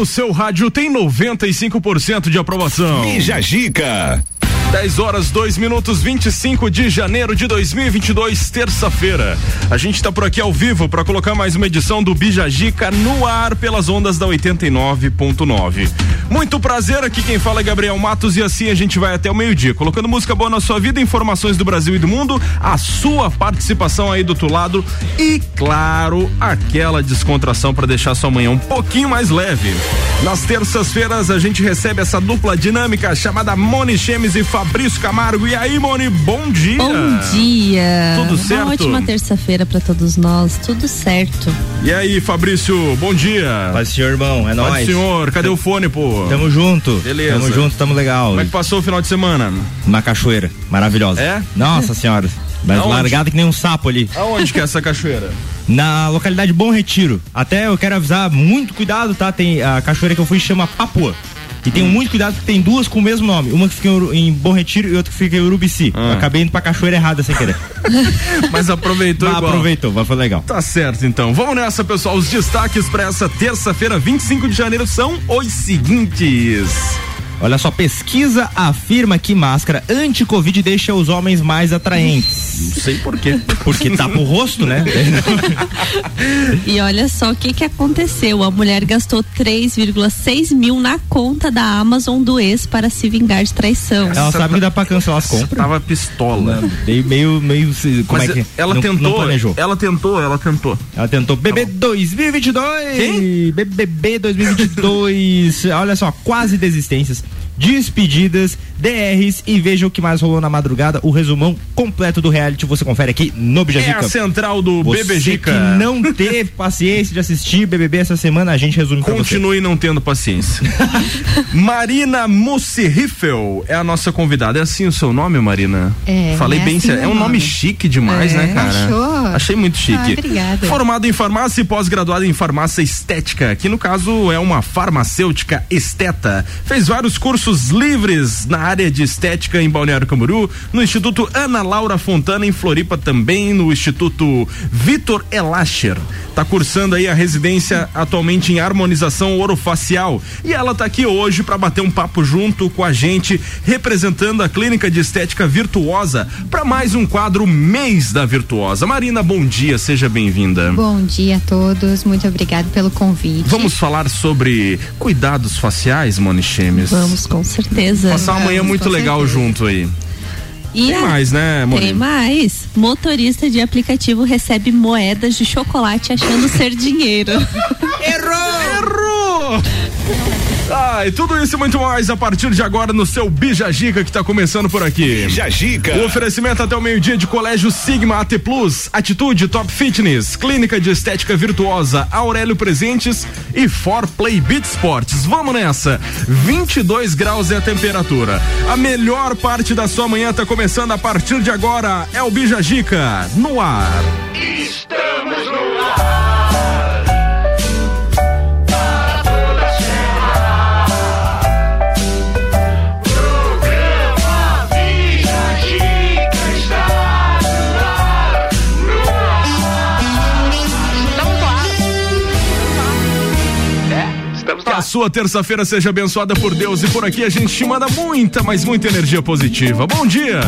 no seu rádio tem 95% de aprovação. Bija Gica. 10 horas 2 minutos 25 de janeiro de 2022, terça-feira. A gente está por aqui ao vivo para colocar mais uma edição do Bijagica no ar pelas ondas da 89.9. Muito prazer, aqui quem fala é Gabriel Matos e assim a gente vai até o meio-dia, colocando música boa na sua vida, informações do Brasil e do mundo, a sua participação aí do outro lado e, claro, aquela descontração para deixar sua manhã um pouquinho mais leve. Nas terças-feiras a gente recebe essa dupla dinâmica chamada Moni Chemes e Fabrício Camargo. E aí, Moni, bom dia. Bom dia. Tudo certo? Uma ótima terça-feira para todos nós, tudo certo. E aí, Fabrício, bom dia. Paz senhor, irmão, é nóis. Paz senhor, cadê o fone, pô? Tamo junto. Beleza. Tamo junto, tamo legal. Como é que passou o final de semana? Uma cachoeira, maravilhosa. É? Nossa senhora. Mas Aonde? largada que nem um sapo ali. Aonde que é essa cachoeira? Na localidade Bom Retiro. Até eu quero avisar, muito cuidado, tá? Tem a cachoeira que eu fui chama Papua. E tenho muito cuidado porque tem duas com o mesmo nome. Uma que fica em, em Bom Retiro e outra que fica em Urubici. Ah. Acabei indo pra cachoeira errada sem querer. Mas aproveitou Mas igual. aproveitou, mas foi legal. Tá certo, então. Vamos nessa, pessoal. Os destaques para essa terça-feira, 25 de janeiro, são os seguintes. Olha só, pesquisa afirma que máscara anti-Covid deixa os homens mais atraentes. Não sei por quê. Porque tapa o rosto, né? E olha só o que que aconteceu. A mulher gastou 3,6 mil na conta da Amazon do ex para se vingar de traição. Ela sabe que dá pra cancelar as compras. Tava pistola. Meio, meio, meio. Como Mas é que ela não, tentou, Não planejou. ela tentou, ela tentou. Ela tentou BB 2022. Quem? BBB 2022. Olha só, quase desistências, despedidas, DRs e veja o que mais rolou na madrugada. O resumão completo do reality você confere aqui no É Bijagica. a central do Você BBGica. que não teve paciência de assistir BBB essa semana, a gente resume. Continue não tendo paciência. Marina Mussi Riffel é a nossa convidada. É assim o seu nome, Marina? É, Falei é bem, assim é um nome chique demais, É, né, cara? achou? Achei muito chique. Ah, obrigada. Formada em farmácia e pós-graduada em farmácia estética, que no caso é uma farmacêutica esteta. Fez vários cursos livres na área de estética em Balneário Camboriú, no Instituto Ana Laura Fontana em Floripa também, no Instituto Vitor Elacher. Tá cursando aí a residência atualmente em harmonização orofacial e ela tá aqui hoje para bater um papo junto com a gente, representando a clínica de estética Virtuosa para mais um quadro Mês da Virtuosa. Marina, bom dia, seja bem-vinda. Bom dia a todos, muito obrigado pelo convite. Vamos falar sobre cuidados faciais, Moni Chemes. Vamos, com certeza. Passar uma manhã muito com legal certeza. junto aí. E Tem a- mais, né, Moni? Tem mais. Motorista de aplicativo recebe moedas de chocolate achando ser dinheiro. Errou! Ah, e tudo isso e muito mais a partir de agora no seu Bija Gica que tá começando por aqui. Bija Gica. O oferecimento até o meio-dia de Colégio Sigma AT Plus, Atitude Top Fitness, Clínica de Estética Virtuosa, Aurélio Presentes e For Play Beat Sports. Vamos nessa. 22 graus é a temperatura. A melhor parte da sua manhã tá começando a partir de agora. É o Bija Gica no ar. Que a sua terça-feira seja abençoada por Deus e por aqui a gente te manda muita, mas muita energia positiva. Bom dia!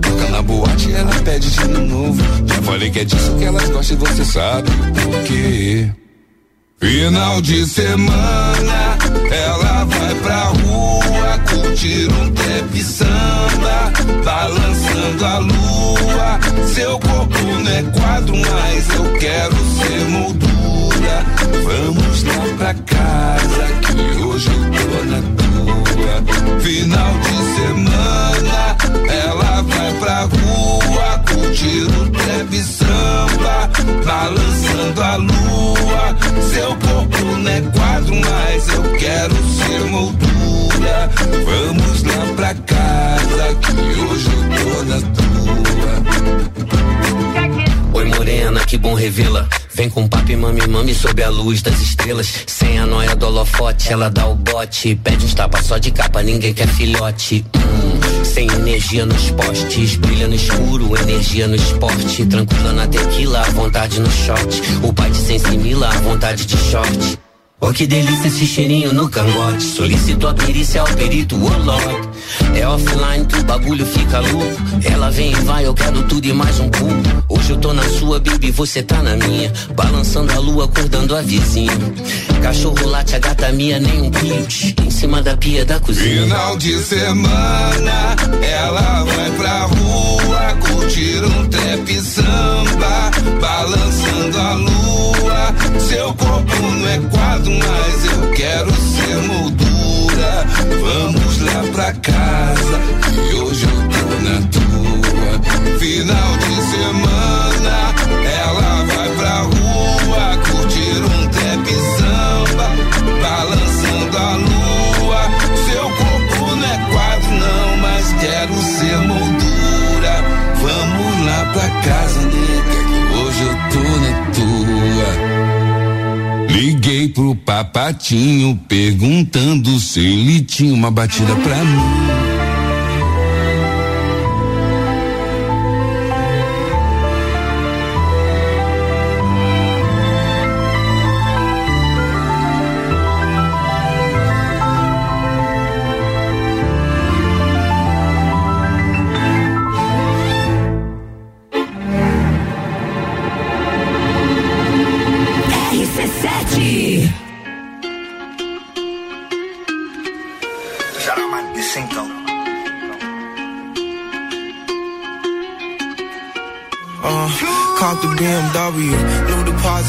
Toca na boate, ela pede de novo. Já falei que é disso que elas gostam e você sabe por quê. Final de semana, ela vai pra rua curtir um trap samba, balançando a lua. Seu corpo não é quadro, mas eu quero ser moldura. Vamos lá pra casa, que hoje eu tô na tua. Final de semana, ela vai pra rua curtir um trap samba, balançando a lua. Seu corpo não é quadro, mas eu quero ser moldura. Vamos lá pra casa, que hoje eu tô na tua. Oi morena, que bom revê-la. Vem com papo e mami, mami sob a luz das estrelas. Sem a noia do holofote, ela dá o bote. Pede uns tapas só de capa, ninguém quer filhote. Hum, sem energia nos postes, brilha no escuro, energia no esporte. Tranquila na tequila, à vontade no short. O pai de sensimila, à vontade de short. Oh, que delícia esse cheirinho no cangote. Solicito a perícia ao perito, oh Lord. É offline que o bagulho fica louco. Ela vem e vai, eu quero tudo e mais um pouco. Hoje eu tô na sua, baby, você tá na minha. Balançando a lua, acordando a vizinha. Cachorro late, a gata minha, nem um pilt. Em cima da pia da cozinha. Final de semana, ela vai pra rua curtir um trap samba, balançando a lua. Seu corpo não é quadro, mas eu quero ser moldura. Vamos lá pra casa, que hoje eu tô na tua. Final de semana, Liguei pro papatinho perguntando se ele tinha uma batida pra mim.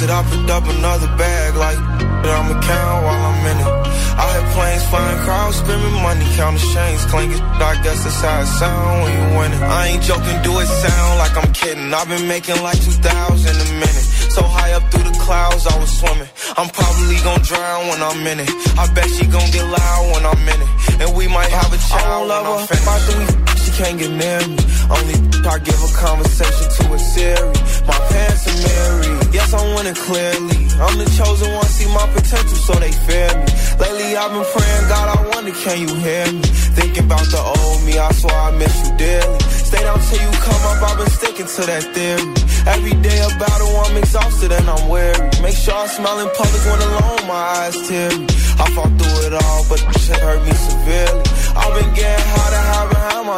I picked up another bag like I'ma count while I'm in it. I hear planes flying, crowds screaming, money counting chains clinking. I guess that's how it sound when you win it. I ain't joking, do it sound like I'm kidding. I've been making like 2,000 a minute. So high up through the clouds, I was swimming. I'm probably gonna drown when I'm in it. I bet she gon' get loud when I'm in it. And we might have a child. I don't love her. After we f- she can't get near me. Only I give a conversation to a Siri. My pants are married. Yes, I'm winning clearly. I'm the chosen one, see my potential, so they fear me. Lately, I've been praying, God, I wonder, can you hear me? Thinking about the old me, I swear I miss you dearly. Stay down till you come up, I've been sticking to that theory. Every day a battle, I'm exhausted and I'm weary. Make sure I smile in public when alone, my eyes teary. I fought through it all, but shit hurt me severely. I've been getting high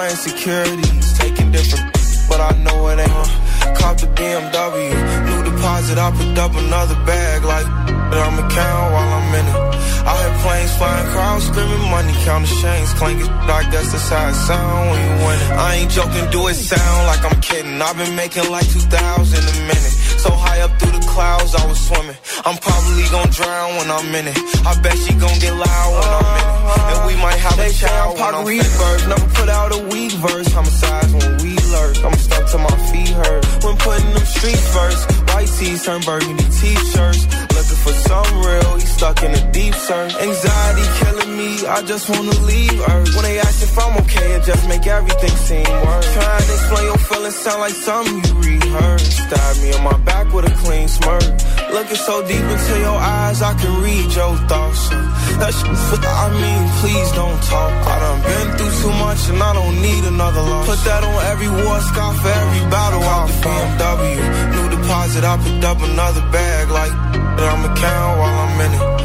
my insecurities. Taking different, but I know it ain't. Caught the BMW, new deposit, I picked up another bag like I'ma count while I'm in it. I hear planes flying, crowds screaming, money counting chains clanking. I guess that's how it sound when you win it. I ain't joking, do it sound like I'm kidding. I've been making like 2,000 a minute. So high up through the clouds, I was swimming. I'm probably gonna drown when I'm in it. I bet she gon' get loud when I'm in it. And we might have a child when I'm finished. Never put out a weak verse. Homicides when we lurk. I'm stuck to my feet hurt. When putting them streets first. White tees turn burgundy t-shirts. Looking for some real. He stuck in a deep search. Anxiety killing me. I just wanna leave Earth. When they ask if I'm okay, it just make everything seem worse. Trying to explain your feelings sound like something you rehearsed. Stab me on my back with a clean smirk. Looking so deep into your eyes, I can read your thoughts. That shit, I mean, please don't talk. I done been through too much and I don't need another loss. Put that on every war scar for every battle out the BMW. New deposit, I picked up another bag like that I'ma count while I'm in it.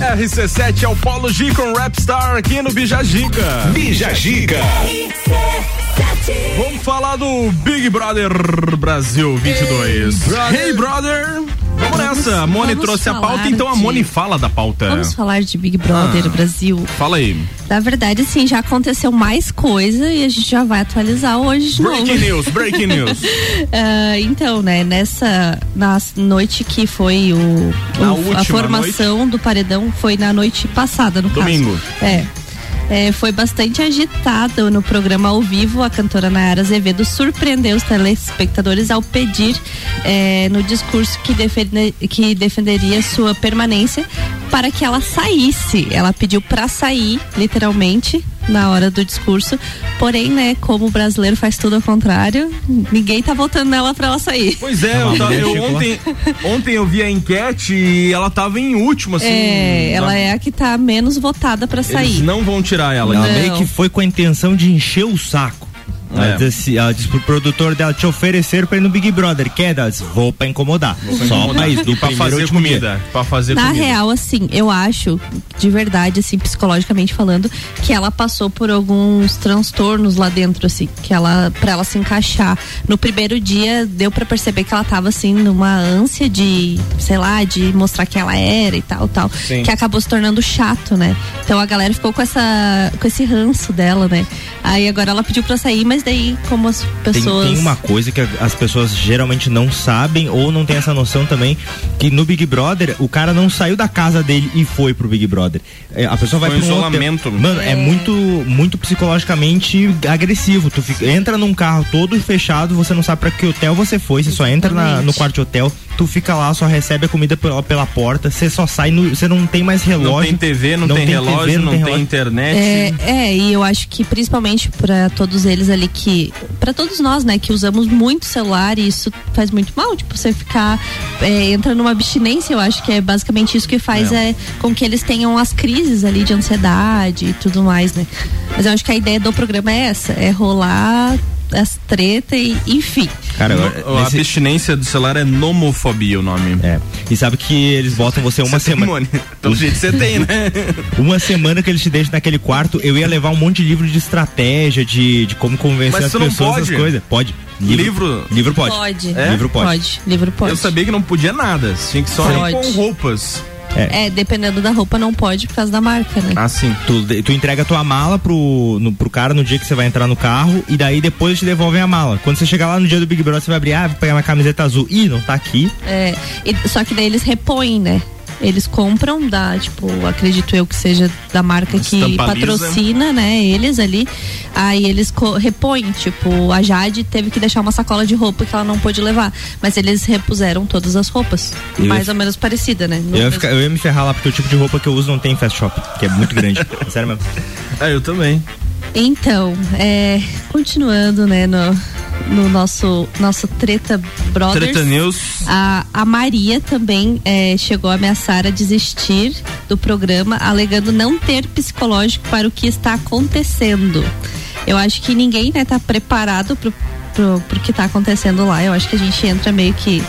RC7 é o Polo G com Rapstar aqui no Bijagica. Bijagica. Vamos falar do Big Brother Brasil 22. Hey, brother! Vamos nessa. A Moni vamos trouxe a pauta, então a de- Moni fala da pauta. Vamos falar de Big Brother Ah. Brasil. Fala aí. Na verdade, assim, já aconteceu mais coisa e a gente já vai atualizar hoje de Breaking novo. news, breaking news. Ah, então, né, nessa na noite que foi o, o- a formação do paredão foi na noite passada, no Domingo. caso. É. É, foi bastante agitada no programa ao vivo. A cantora Nayara Azevedo surpreendeu os telespectadores ao pedir é, no discurso que, defende- que defenderia sua permanência para que ela saísse. Ela pediu para sair, literalmente, na hora do discurso. Porém, né, como o brasileiro faz tudo ao contrário, ninguém tá votando nela para ela sair. Pois é, eu, tava- eu ontem, ontem eu vi a enquete e ela tava em último, assim. é, ela na- é a que tá menos votada para Eles sair. não vão tirar ela. Ela meio que foi com a intenção de encher o saco. Ela, É. disse, ela disse pro produtor dela te oferecer pra ir no Big Brother. Disse, vou pra incomodar. Só pra isso, do pra fazer comida. Pra fazer Na comida. real, assim, eu acho, de verdade, assim, psicologicamente falando, que ela passou por alguns transtornos lá dentro, assim, que ela, pra ela se encaixar. No primeiro dia, deu pra perceber que ela tava, assim, numa ânsia de, sei lá, de mostrar quem ela era e tal, tal. Sim. Que acabou se tornando chato, né? Então a galera ficou com essa, com esse ranço dela, né? Aí agora ela pediu pra sair, mas daí, como as Tem, pessoas. tem uma coisa que as pessoas geralmente não sabem ou não tem essa noção também que no Big Brother o cara não saiu da casa dele e foi pro Big Brother. É, a pessoa vai Foi um pro isolamento. Hotel. Mano, é. muito muito psicologicamente agressivo. Tu fica- entra num carro todo fechado, você não sabe pra que hotel você foi, você só entra na- no quarto de hotel, tu fica lá, só recebe a comida pela, pela porta, você só sai, no- você não tem mais relógio. Não tem TV, não, tem, TV, relógio, não tem, relógio. internet. É, é, e eu acho que principalmente para todos eles ali que. para todos nós, né, que usamos muito celular e isso faz muito mal. Tipo, você ficar. É, entra numa abstinência, eu acho que é basicamente isso que faz é. com que eles tenham as crises ali de ansiedade e tudo mais, né? Mas eu acho que a ideia do programa é essa: é rolar as tretas e enfim. Cara, No- a nesse- abstinência do celular é nomofobia o nome. É. E sabe que eles botam você uma Você tem, semana. Pelo jeito você tem, né? Uma semana que eles te deixam naquele quarto, eu ia levar um monte de livro de estratégia, de, de como convencer Mas as não pessoas das pode? coisas. Pode. Livro? Livro pode. Pode. É? Livro pode. Livro pode. Eu sabia que não podia nada. Tinha que só ir Pode. com roupas. É, dependendo da roupa não pode por causa da marca, né? Ah, sim. Tu, tu entrega a tua mala pro, no, pro cara no dia que você vai entrar no carro e daí depois te devolvem a mala. Quando você chegar lá no dia do Big Brother, você vai abrir, ah, vou pegar minha camiseta azul. Ih, não tá aqui. É, e- só que daí eles repõem, né? Eles compram da, tipo, acredito eu que seja da marca que patrocina, né? Eles ali. Aí eles repõem, tipo, a Jade teve que deixar uma sacola de roupa que ela não pôde levar. Mas eles repuseram todas as roupas. Eu- mais ou menos parecida, né? Eu ia, ficar- eu ia me ferrar lá porque o tipo de roupa que eu uso não tem em fast shop, que é muito grande. Sério mesmo. Ah, eu também. Então, é, continuando, né, no, no nosso, nosso Treta Brothers. Treta News. A, a Maria também é, chegou a ameaçar a desistir do programa, alegando não ter psicológico para o que está acontecendo. Eu acho que ninguém né, tá preparado pro, pro, pro que tá acontecendo lá. Eu acho que a gente entra meio que,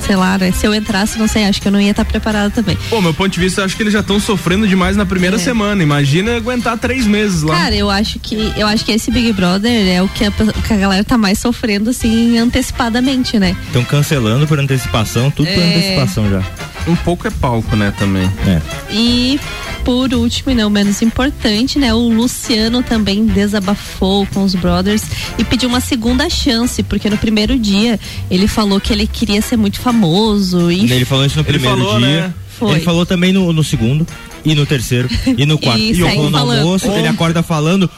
sei lá, né? Se eu entrasse, não sei, acho que eu não ia estar preparada também. Pô, meu ponto de vista, eu acho que eles já estão sofrendo demais na primeira É. semana. Imagina aguentar três meses lá. Cara, eu acho que eu acho que esse Big Brother é o que a, que a galera tá mais sofrendo assim antecipadamente, né? Estão cancelando por antecipação, tudo por É. antecipação já. Um pouco é palco, né, também. É. E por último e não menos importante, né, o Luciano também desabafou com os brothers e pediu uma segunda chance, porque no primeiro dia ele falou que ele queria ser muito famoso e Ele falou isso no Ele primeiro falou, dia. né? Foi. Ele falou também no, no segundo, e no terceiro, e no quarto. E E, eu no almoço, ele acorda falando.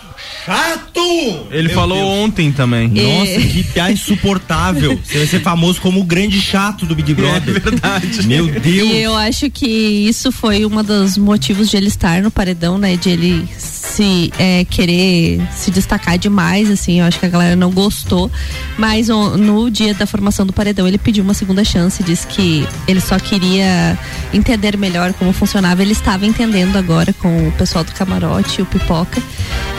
Chato! Ele Meu falou Deus. ontem também. Nossa, que piada insuportável. Você vai ser famoso como o grande chato do Big Brother. É verdade. Meu Deus. E eu acho que isso foi um dos motivos de ele estar no paredão, né? De ele se é, querer se destacar demais, assim. Eu acho que a galera não gostou. Mas no dia da formação do paredão, ele pediu uma segunda chance. Disse que ele só queria entender melhor como funcionava. Ele estava entendendo agora com o pessoal do camarote, o pipoca.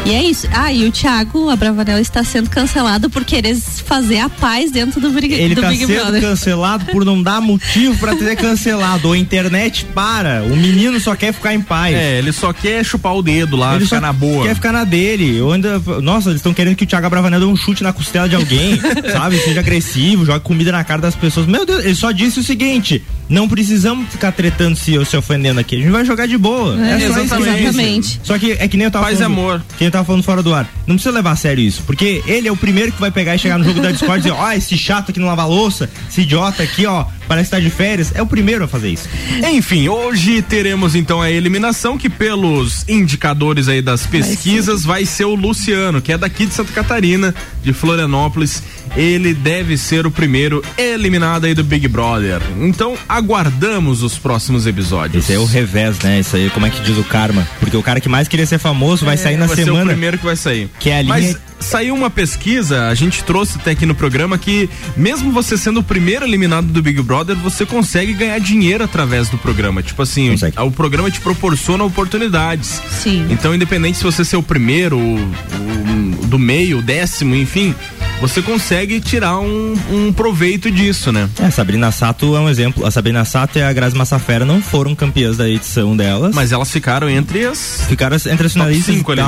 E é isso. Ah, e o Thiago Abravanel está sendo cancelado por querer fazer a paz dentro do Big, Ele do tá Big sendo Brother. cancelado por não dar motivo pra ter cancelado. Ou a internet para. O menino só quer ficar em paz. É, ele só quer chupar o dedo lá, Ele ficar só na boa. Quer ficar na dele. Eu ainda, nossa, eles estão querendo que o Thiago Bravanel dê um chute na costela de alguém, sabe? Seja agressivo, jogue comida na cara das pessoas. Meu Deus, ele só disse o seguinte: não precisamos ficar tretando se ou se ofendendo aqui. A gente vai jogar de boa. É, É, só exatamente. Só que é que nem eu tava Paz e falando. amor. Que eu tava falando fora do ar. Não precisa levar a sério isso. Porque ele é o primeiro que vai pegar e chegar no jogo da Discord e dizer: ó, esse chato aqui no lava louça, esse idiota aqui, ó, parece que tá de férias. É o primeiro a fazer isso. Enfim, hoje teremos então a eliminação que pelos indicadores aí das pesquisas vai ser o Luciano, que é daqui de Santa Catarina, de Florianópolis. Ele deve ser o primeiro eliminado aí do Big Brother. Então aguardamos os próximos episódios. Esse é o revés, né? Isso aí, como é que diz o karma? Porque o cara que mais queria ser famoso vai sair na É, vai ser o semana. primeiro que vai sair. Que é a linha- Mas saiu uma pesquisa, a gente trouxe até aqui no programa que mesmo você sendo o primeiro eliminado do Big Brother, você consegue ganhar dinheiro através do programa. Tipo assim, Consegue. o programa te proporciona oportunidades. Sim. Então, independente se você ser o primeiro, o, o- do meio, o décimo, enfim, você consegue tirar um, um proveito disso, né? É, a Sabrina Sato é um exemplo. A Sabrina Sato e a Grazi Massafera não foram campeãs da edição delas. Mas elas ficaram entre as. ficaram entre as finalistas cinco e ali.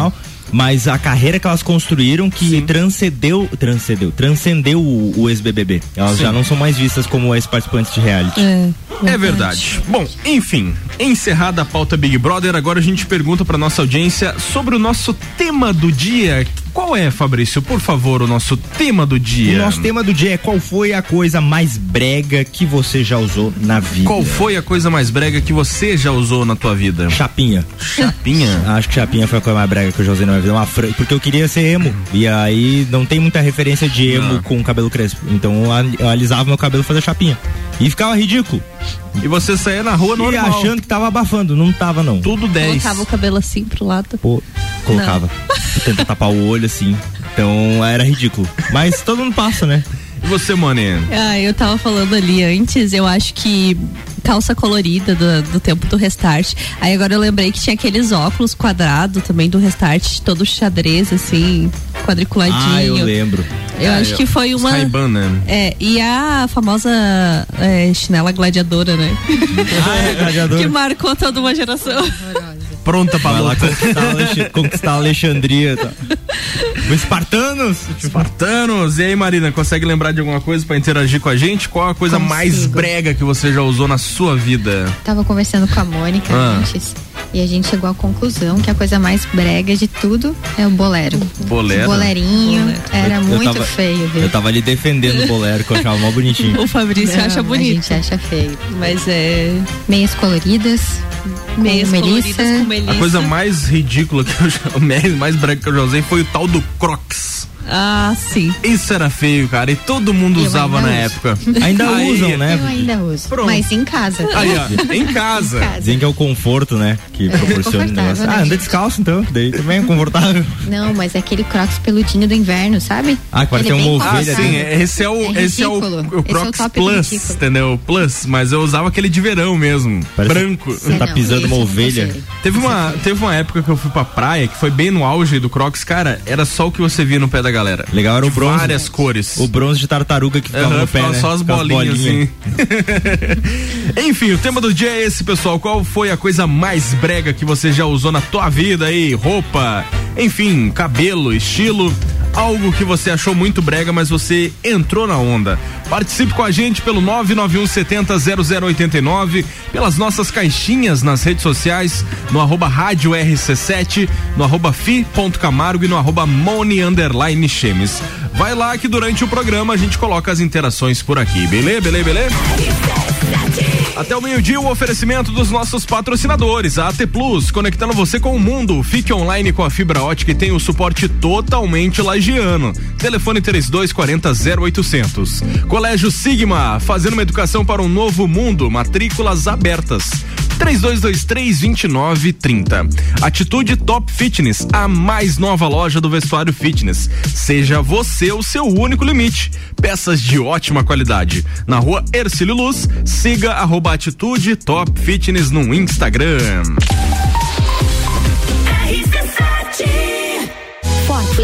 Mas a carreira que elas construíram que Sim. transcendeu, transcendeu, transcendeu o, o ex-BBB. Elas Sim. já não são mais vistas como ex-participantes de reality. É, É verdade. Bom, enfim, encerrada a pauta Big Brother, agora a gente pergunta pra nossa audiência sobre o nosso tema do dia. Qual é, Fabrício? Por favor, o nosso tema do O dia. nosso tema do dia é qual foi a coisa mais brega que você já usou na vida? Qual foi a coisa mais brega que você já usou na tua vida? Chapinha. Chapinha. Acho que chapinha foi a coisa mais brega que eu já usei na minha vida. Uma fran... Porque eu queria ser emo. E aí não tem muita referência de emo Ah. com cabelo crespo. Então eu al- eu alisava meu cabelo e fazia chapinha. E ficava ridículo. E você saía na rua E normal. achando que tava abafando. Não tava, não. Tudo 10. Colocava o cabelo assim pro lado. Pô, colocava. Tenta tapar o olho assim. Então era ridículo. Mas todo mundo passa, né? E você, Mone? Ah, eu tava falando ali antes, eu acho que calça colorida do, do tempo do restart. Aí agora eu lembrei que tinha aqueles óculos quadrados também do restart, todo xadrez, assim, quadriculadinho. Ah, eu lembro. Eu Ah, acho eu- que foi uma. Ray-Ban, né? É, e a famosa é, chinela gladiadora, né? Ah, é, gladiador. que marcou toda uma geração. Pronta pra lá conquistar, conquistar a Alexandria. Tá. Os espartanos! Espartanos. E aí, Marina, consegue lembrar de alguma coisa pra interagir com a gente? Qual a coisa mais Consigo. brega que você já usou na sua vida? Tava conversando com a Mônica Ah. antes e a gente chegou à conclusão que a coisa mais brega de tudo é o bolero. Bolero? Bolerinho Bolero. era Eu muito tava- feio, viu? eu tava ali defendendo o bolero, que eu achava mó bonitinho. O Fabrício Não, acha A bonito. gente acha feio. Mas é. Meias coloridas, com Meias melissa. coloridas com melissa. A coisa mais ridícula que eu mais brega que eu já usei foi o tal do Crocs. Ah, sim. Isso era feio, cara, e todo mundo Eu usava na uso. época. Ainda Aí- usam, né? Eu ainda uso, Pronto. mas em casa. Aí, ó, em casa. Em casa. Dizem que é o conforto, né? Que proporciona o negócio. né, Ah, anda descalço então, daí também é confortável. Não, mas é aquele crocs peludinho do inverno, sabe? Ah, que parece Ele é uma Ah, ovelha. confortável. sim, é- esse é o, É esse é o, ridículo. o Esse é o Crocs Plus, ridículo. entendeu? Plus, mas eu usava aquele de verão mesmo, Parece- branco. Você tá Não, pisando uma ovelha. Teve uma, teve uma época que eu fui pra praia, que foi bem no auge do Crocs, cara, era só o que você via no pé da galera. Legal era o bronze. Várias cores. O bronze de tartaruga que ficava Aham, no pé, né? só as Com bolinhas, assim. Enfim, o tema do dia é esse, pessoal. Qual foi a coisa mais brega que você já usou na tua vida aí? Roupa, enfim, cabelo, estilo. Algo que você achou muito brega, mas você entrou na onda. Participe com a gente pelo 991 70 0089, pelas nossas caixinhas nas redes sociais, no arroba rádio RC7, no arroba fi.camargo e no arroba moni underline chemes. Vai lá que durante o programa a gente coloca as interações por aqui, beleza? Beleza, beleza? Até o meio-dia, o oferecimento dos nossos patrocinadores, a AT Plus, conectando você com o mundo. Fique online com a fibra ótica e tem o suporte totalmente lagiano. Telefone 3240 0800. Colégio Sigma, fazendo uma educação para um novo mundo. Matrículas abertas. 3223-2930. Atitude Top Fitness, a mais nova loja do vestuário fitness. Seja você o seu único limite. Peças de ótima qualidade. Na rua Ercílio Luz, siga arroba Atitude Top Fitness no Instagram.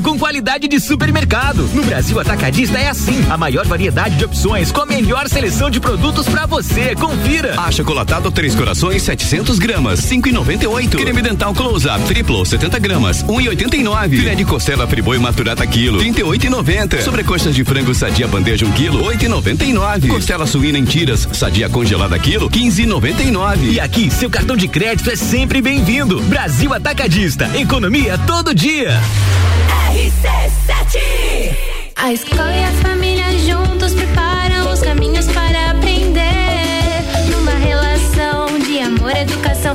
com qualidade de supermercado. No Brasil Atacadista é assim. A maior variedade de opções com a melhor seleção de produtos pra você. Confira. Achocolatado Três Corações 700 gramas, 5,98. Creme dental Close Up triplo 70 gramas, 1,89. Filé de costela friboi maturata quilo, 38,90. Sobrecoxas de frango sadia bandeja 1 quilo, 8,99. Costela suína em tiras sadia congelada quilo, 15,99. E aqui, seu cartão de crédito é sempre bem-vindo. Brasil Atacadista. Economia todo dia. A escola e a família juntos preparam os caminhos para aprender. Numa relação de amor educação,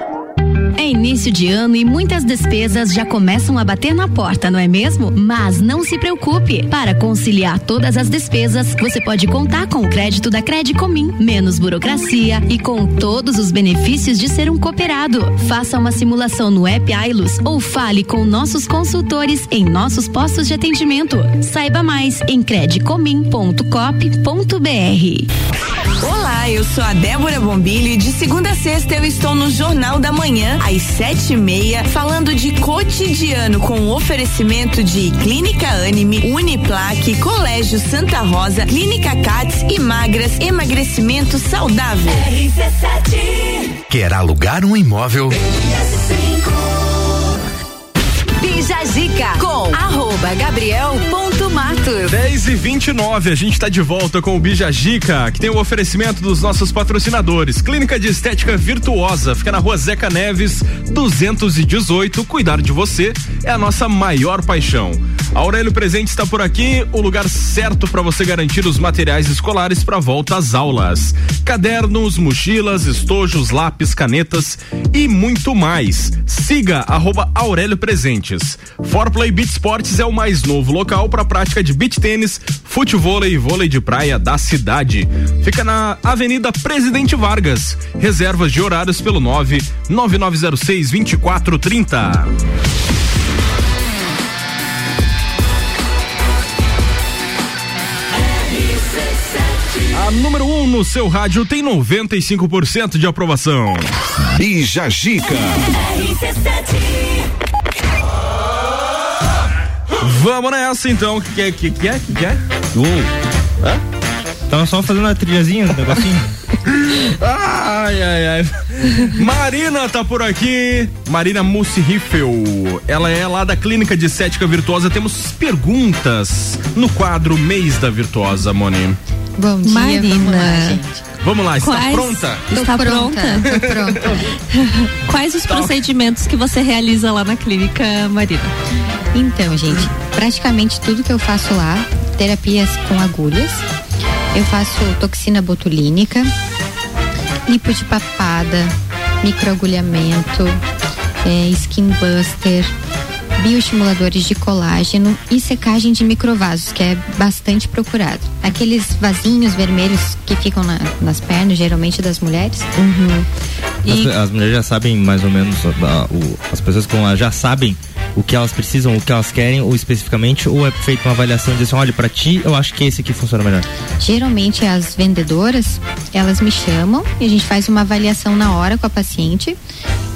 Início de ano e muitas despesas já começam a bater na porta, não é mesmo? Mas não se preocupe. Para conciliar todas as despesas, você pode contar com o crédito da Credicomim, menos burocracia e com todos os benefícios de ser um cooperado. Faça uma simulação no app Ailos ou fale com nossos consultores em nossos postos de atendimento. Saiba mais em credicomim.cop.br. Olá, eu sou a Débora Bombilho e de segunda a sexta eu estou no Jornal da Manhã, às sete e meia, falando de cotidiano com o oferecimento de Clínica Anime, Uniplaque, Colégio Santa Rosa, Clínica Cats e Magras, emagrecimento saudável. Quer alugar um imóvel? Bija Zica com arroba gabriel.matos. 10 e 29 a gente está de volta com o Bijagica, que tem o oferecimento dos nossos patrocinadores. Clínica de Estética Virtuosa, fica na rua Zeca Neves, 218. Cuidar de você é a nossa maior paixão. Aurélio Presente está por aqui, o lugar certo para você garantir os materiais escolares para volta às aulas. Cadernos, mochilas, estojos, lápis, canetas e muito mais. Siga arroba Aurélio Presentes. Forplay Beach Sports é o mais novo local para prática de beach tênis, futebol e vôlei de praia da cidade. Fica na Avenida Presidente Vargas. Reservas de horários pelo 9 9906 2430. A número 1 um no seu rádio tem 95% de aprovação. Bija Gica. Vamos nessa então. O que, que é? Que, que é? Que, que é? Hã? Tava só fazendo a trilhazinha, um negocinho. Ai, ai, ai. Marina tá por aqui. Marina Mussi Riffel. Ela é lá da Clínica de Estética Virtuosa. Temos perguntas no quadro Mês da Virtuosa, Moni. Bom dia, Marina. vamos lá, gente. Vamos lá, está Quais- pronta? Está pronta? Tô pronta. Quais os procedimentos que você realiza lá na clínica, Marina? Então, gente, praticamente tudo que eu faço lá, terapias com agulhas, eu faço toxina botulínica, lipo de papada, microagulhamento, é, skin buster, bioestimuladores de colágeno e secagem de microvasos, que é bastante procurado. Aqueles vasinhos vermelhos que ficam na- nas pernas, geralmente das mulheres. E As, as mulheres já sabem mais ou menos, ah, o- as pessoas com lá já sabem o que elas precisam, o que elas querem, ou especificamente, ou é feita uma avaliação e diz assim, olha, pra ti eu acho que esse aqui funciona melhor. Geralmente as vendedoras, elas me chamam e a gente faz uma avaliação na hora com a paciente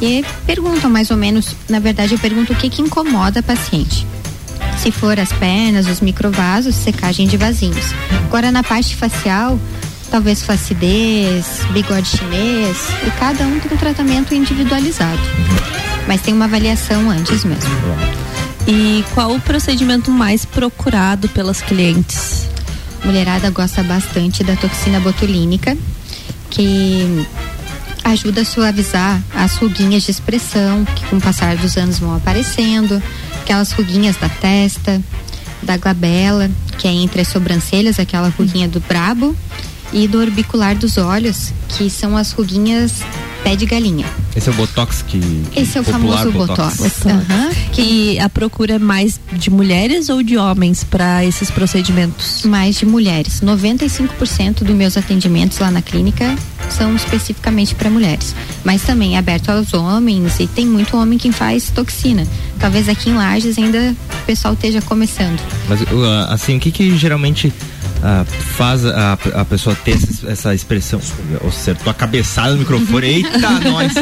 e perguntam mais ou menos, na verdade eu pergunto o que que incomoda a paciente. Se for as pernas, os microvasos, secagem de vasinhos. Agora na parte facial, talvez flacidez, bigode chinês, e cada um tem um tratamento individualizado. Mas tem uma avaliação antes mesmo. E qual o procedimento mais procurado pelas clientes? Mulherada gosta bastante da toxina botulínica, que ajuda a suavizar as ruguinhas de expressão, que com o passar dos anos vão aparecendo, aquelas ruguinhas da testa, da glabela, que é entre as sobrancelhas, aquela ruguinha do brabo, e do orbicular dos olhos, que são as ruguinhas pé de galinha. Esse é o Botox que. que Esse é o famoso Botox. Aham. E a procura é mais de mulheres ou de homens para esses procedimentos? Mais de mulheres. 95% dos meus atendimentos lá na clínica são especificamente para mulheres, mas também é aberto aos homens e tem muito homem que faz toxina. Talvez aqui em Lages ainda o pessoal esteja começando. Mas uh, assim, o que que geralmente ah, faz a, a pessoa ter essa, essa expressão? Ou seja, tua cabeçada no microfone, eita, nós!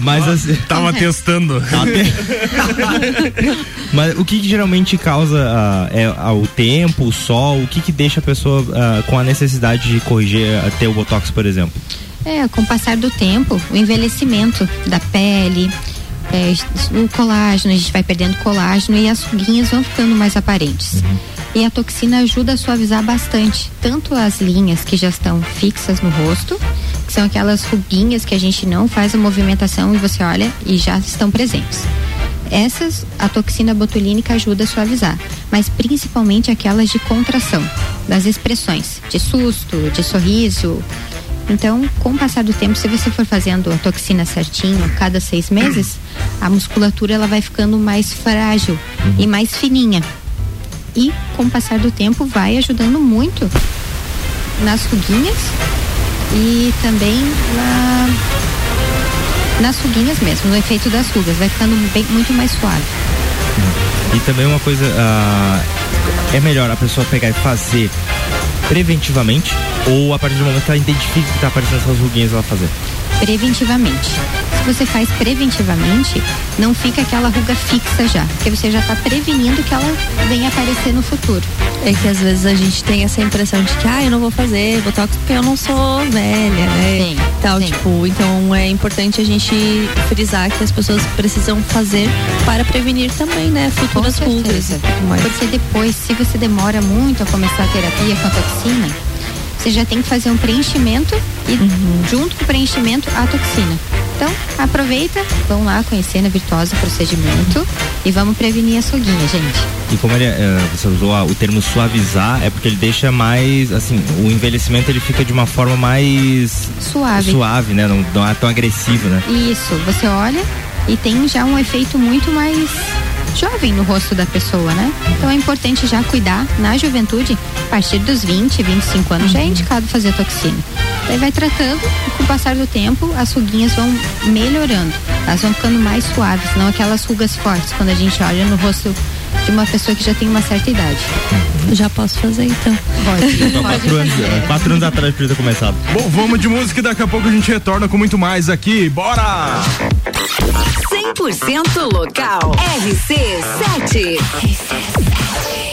Mas assim, Tava testando. Tava te- Mas o que, que geralmente causa ah, é ah, o tempo, o sol? O que que deixa a pessoa com a necessidade de corrigir, ter o botox, por exemplo? É, com o passar do tempo, o envelhecimento da pele, é, o colágeno, a gente vai perdendo colágeno e as ruguinhas vão ficando mais aparentes. E a toxina ajuda a suavizar bastante, tanto as linhas que já estão fixas no rosto, que são aquelas ruguinhas que a gente não faz a movimentação e você olha e já estão presentes. Essas a toxina botulínica ajuda a suavizar, mas principalmente aquelas de contração, das expressões, de susto, de sorriso, então, com o passar do tempo, se você for fazendo a toxina certinho, cada seis meses, a musculatura ela vai ficando mais frágil e mais fininha. E com o passar do tempo vai ajudando muito nas ruguinhas e também na, nas ruguinhas mesmo, no efeito das rugas, vai ficando bem, muito mais suave. E também uma coisa, ah, é melhor a pessoa pegar e fazer preventivamente ou a partir do momento que ela identifica que tá aparecendo essas ruguinhas ela fazer? Preventivamente. Se você faz preventivamente, não fica aquela ruga fixa já, porque você já está prevenindo que ela venha aparecer no futuro. É que às vezes a gente tem essa impressão de que, ah, eu não vou fazer botox porque eu não sou velha, né? Sim, Tal, tipo, então é importante a gente frisar que as pessoas precisam fazer para prevenir também, né? Futuras rugas e tudo mais. Porque depois, se você demora muito a começar a terapia com a toxina, você já tem que fazer um preenchimento e junto com o preenchimento a toxina. Então, aproveita, vamos lá conhecer na Virtuosa o procedimento e vamos prevenir a soguinha, gente. E como ele, eh, você usou o termo suavizar, é porque ele deixa mais, assim, o envelhecimento ele fica de uma forma mais Suave. suave, né? Não, não é tão agressivo, né? Isso, você olha e tem já um efeito muito mais jovem no rosto da pessoa, né? Então é importante já cuidar na juventude, a partir dos 20, 25 anos já é indicado fazer toxina. Aí vai tratando e com o passar do tempo as ruguinhas vão melhorando, elas vão ficando mais suaves, não aquelas rugas fortes quando a gente olha no rosto de uma pessoa que já tem uma certa idade. Uhum. Já posso fazer então. Pode. Então, quatro, anos, é, quatro anos atrás precisa começar. Bom, vamos de música e daqui a pouco a gente retorna com muito mais aqui. Bora! 100% local. RC7. RC7.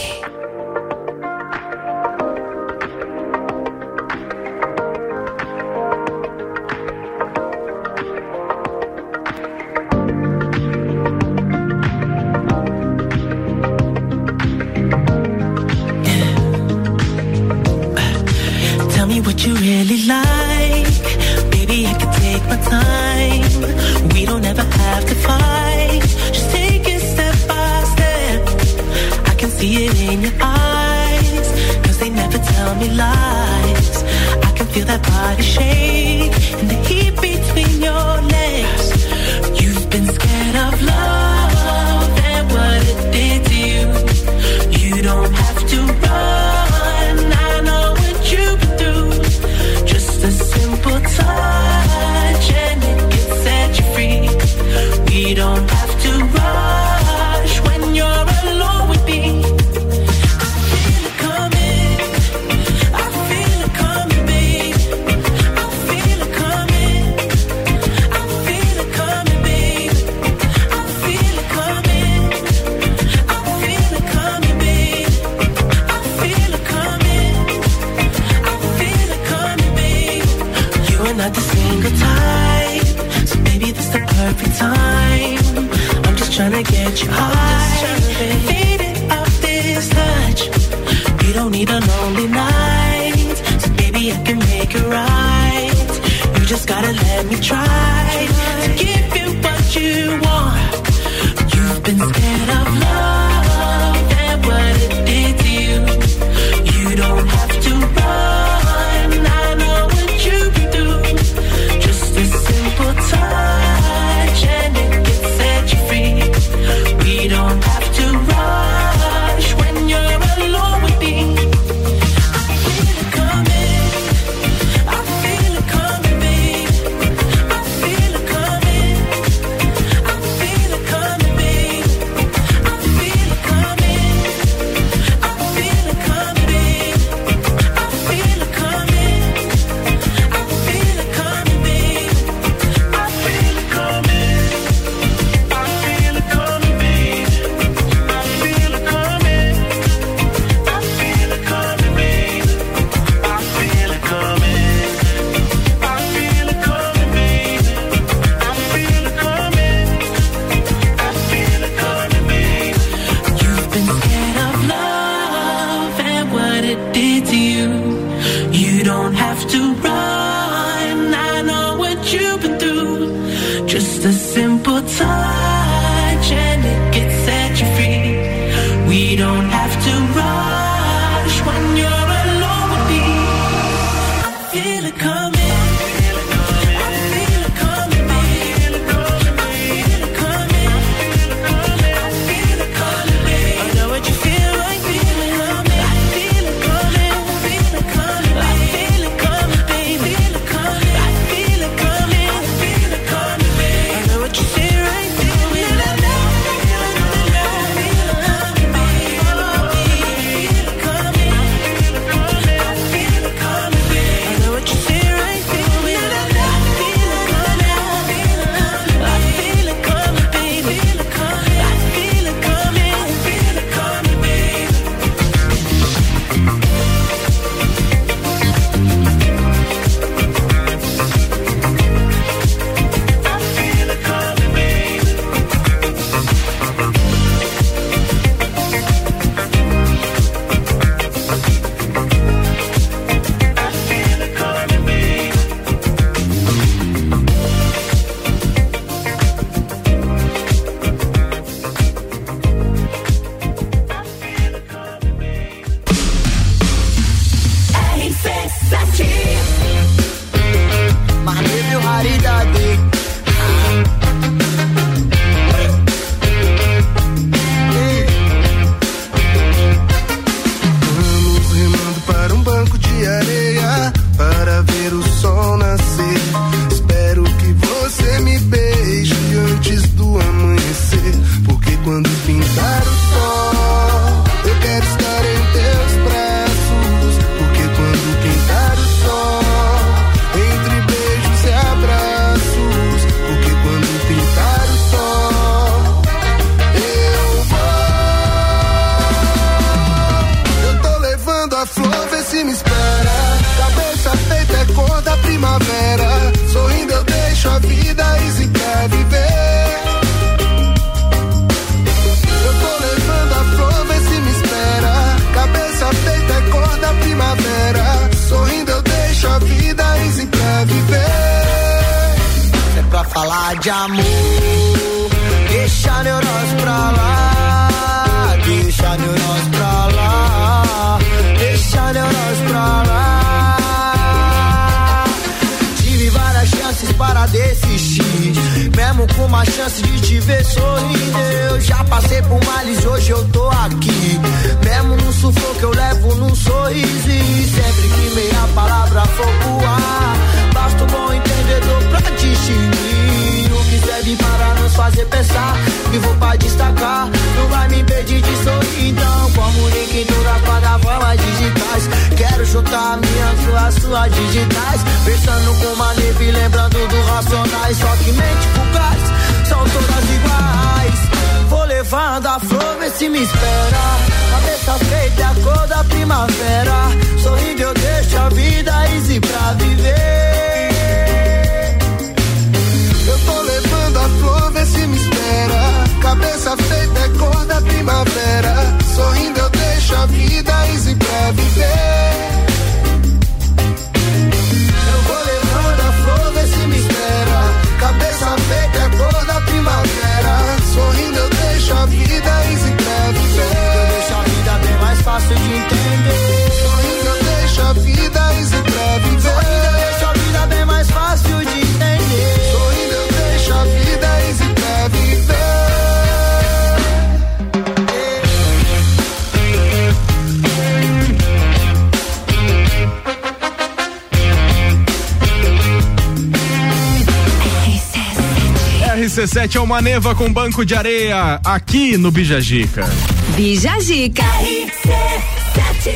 7 é uma neva com banco de areia aqui no Bijagica. Bijagica.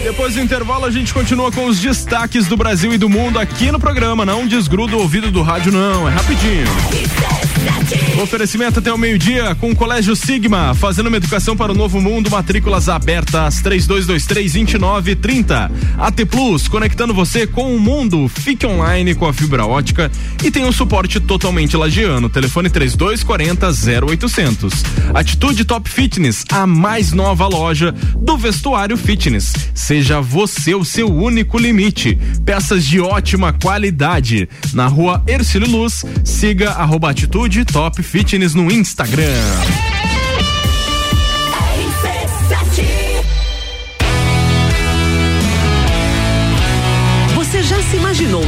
Depois do intervalo, a gente continua com os destaques do Brasil e do mundo aqui no programa. Não desgruda o ouvido do rádio, não. É rapidinho. Oferecimento até o meio-dia com o Colégio Sigma, fazendo uma educação para o novo mundo, matrículas abertas 3223-2930. AT Plus, conectando você com o mundo. Fique online com a fibra ótica e tem um suporte totalmente lagiano. Telefone 3240 0800. Atitude Top Fitness, a mais nova loja do vestuário fitness. Seja você o seu único limite. Peças de ótima qualidade. Na rua Ercílio Luz, siga arroba Atitude Top Fitness no Instagram.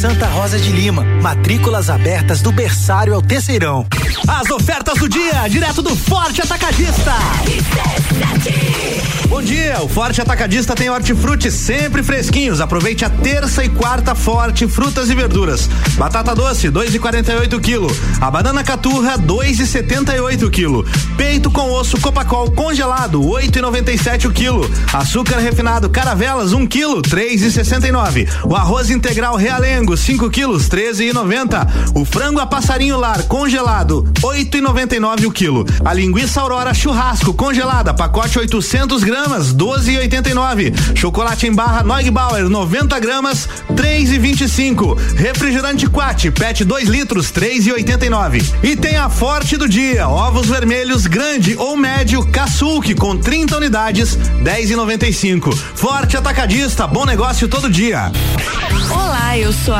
Santa Rosa de Lima. Matrículas abertas do berçário ao terceirão. As ofertas do dia, direto do Forte Atacadista. Bom dia, o Forte Atacadista tem hortifruti sempre fresquinhos. Aproveite a terça e quarta forte frutas e verduras. Batata doce, 2,48 quilo. A banana caturra, 2,78 quilo. Peito com osso Copacol congelado, 8,97 o quilo. Açúcar refinado Caravelas, 1 quilo, 3,69. O arroz integral Realengo, 5 quilos, 13,90. O frango a passarinho lar congelado, 8,99 o quilo. A linguiça Aurora churrasco congelada, pacote 800 gramas, 12,89. Chocolate em barra Neugbauer, 90 gramas, 3,25. Refrigerante Quat, PET 2 litros, 3,89. E tem a forte do dia, ovos vermelhos grande ou médio Caçulque com 30 unidades, 10,95. Forte atacadista, bom negócio todo dia. Olá, eu sou a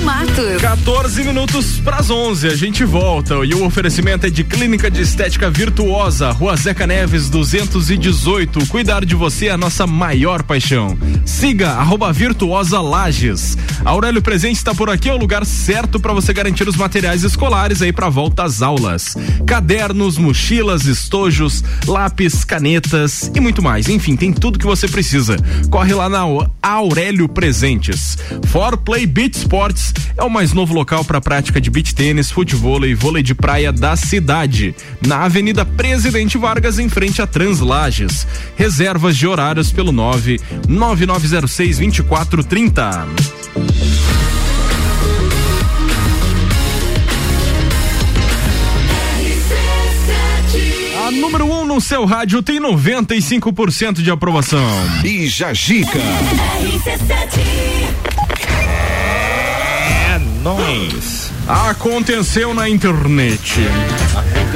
Matos. 14 minutos pras 11, a gente volta e o oferecimento é de Clínica de Estética Virtuosa, Rua Zeca Neves 218. Cuidar de você é a nossa maior paixão. Siga arroba Virtuosa Lages. Aurélio Presente está por aqui, é o lugar certo para você garantir os materiais escolares aí para volta às aulas. Cadernos, mochilas, estojos, lápis, canetas e muito mais. Enfim, tem tudo que você precisa. Corre lá na Aurélio Presentes. For Play Beach Sports é o mais novo local para prática de beach tênis, futebol e vôlei de praia da cidade, na Avenida Presidente Vargas, em frente a Translages. Reservas de horários pelo 9 9906 2430. A número 1 um no seu rádio tem 95% de aprovação. Bija Gica. Nóis. Aconteceu na internet.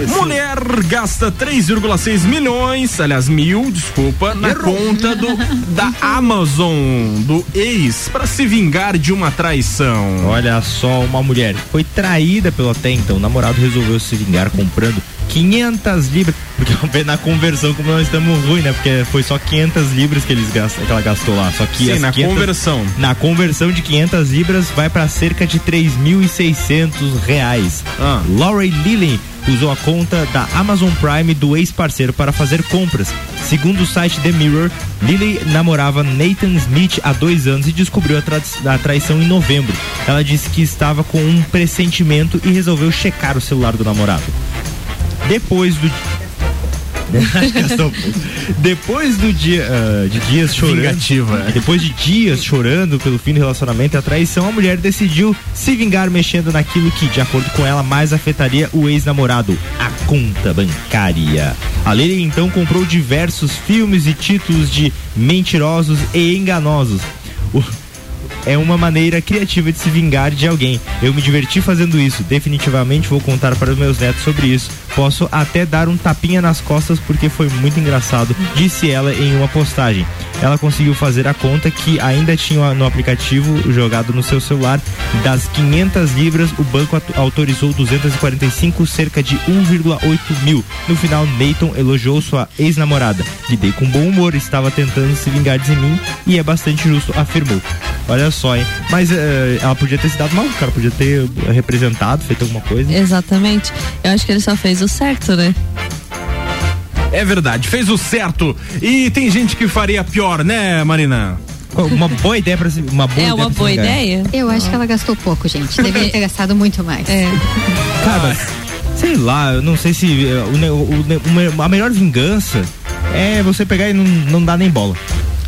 Mulher gasta 3,6 milhões, aliás, mil, desculpa, na conta do, da Amazon, do ex, para se vingar de uma traição. Olha só, uma mulher foi traída pelo até então. O namorado resolveu se vingar comprando 500 libras. Porque na conversão, como nós estamos ruim, né? Porque foi só 500 libras que, eles gastam, que ela gastou lá. Só que Sim, na 500 conversão. Na conversão de 500 libras vai para cerca de 3.600 reais. Ah. Laurie Lilly usou a conta da Amazon Prime do ex-parceiro para fazer compras. Segundo o site The Mirror, Lily namorava Nathan Smith há dois anos e descobriu a, tra- a traição em novembro. Ela disse que estava com um pressentimento e resolveu checar o celular do namorado. Depois do. Depois do dia ah, de dias chorando, Vingativa, depois de dias chorando pelo fim do relacionamento e a traição, a mulher decidiu se vingar mexendo naquilo que, de acordo com ela, mais afetaria o ex-namorado, a conta bancária. A Lily então comprou diversos filmes e títulos de mentirosos e enganosos. O- é uma maneira criativa de se vingar de alguém. Eu me diverti fazendo isso. Definitivamente vou contar para os meus netos sobre isso. Posso até dar um tapinha nas costas porque foi muito engraçado, disse ela em uma postagem. Ela conseguiu fazer a conta que ainda tinha no aplicativo jogado no seu celular. Das 500 libras, o banco autorizou 245, cerca de 1,8 mil. No final, Nathan elogiou sua ex-namorada. Lidei com bom humor, estava tentando se vingar de mim e é bastante justo, afirmou. Olha só, hein? Mas eh, ela podia ter se dado mal, o cara podia ter eh, representado, feito alguma coisa. Exatamente. Eu acho que ele só fez o certo, né? É verdade, fez o certo. E tem gente que faria pior, né, Marina? Uma boa ideia para uma boa É uma boa ideia? Eu acho que ela gastou pouco, gente. Deveria ter gastado muito mais. É. Cara, sei lá, eu não sei se eh, o o uma- a melhor vingança é você pegar e não, não dar nem bola.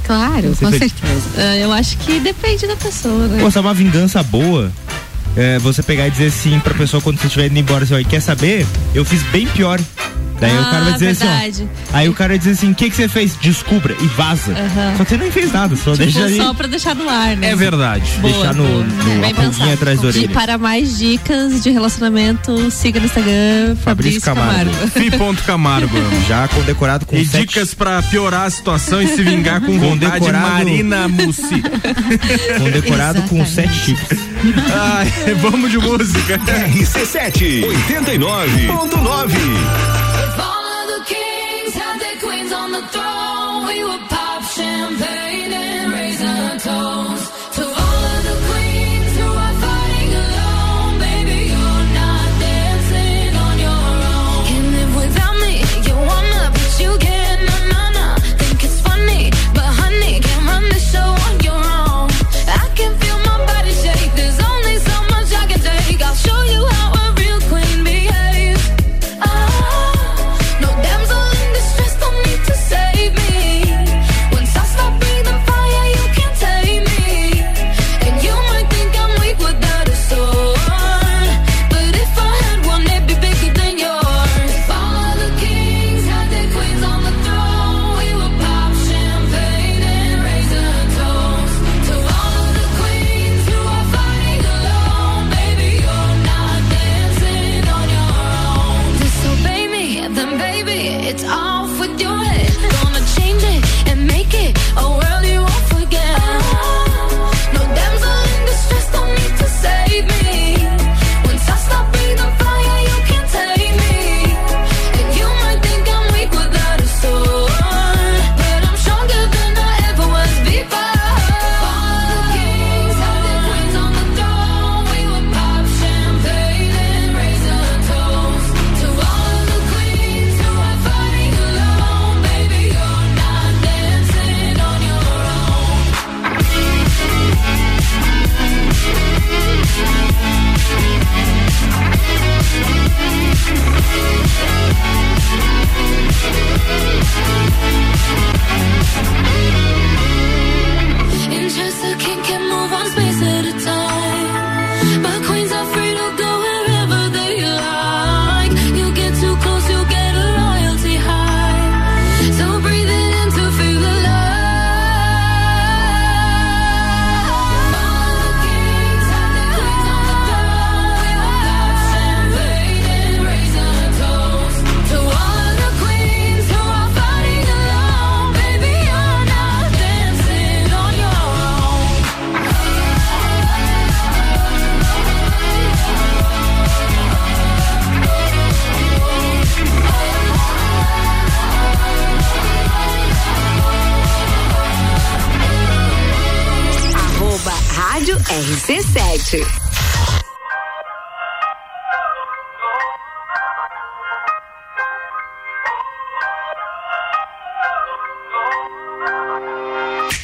Claro, Você com fez- certeza. É, Eu acho que depende da pessoa, né? Pô, se é uma vingança boa, é você pegar e dizer assim pra pessoa quando você estiver indo embora, e quer saber? Eu fiz bem pior. Daí o cara vai dizer assim, verdade. ó. Aí o cara vai dizer assim, o que, que você fez? Descubra e vaza. Só que você nem fez nada, só Tipo, deixa ali. só pra deixar no ar, né? É verdade. Boa, deixar no, no a pulguinha atrás da E orelha. para mais dicas de relacionamento, siga no Instagram Fabrício, Camargo. Fi.camargo. Já condecorado com E sete- dicas pra piorar a situação e se vingar com vontade, Marina Mussi. Condecorado com sete chifres. Ai, vamos de música. RC7 89.9. RC7.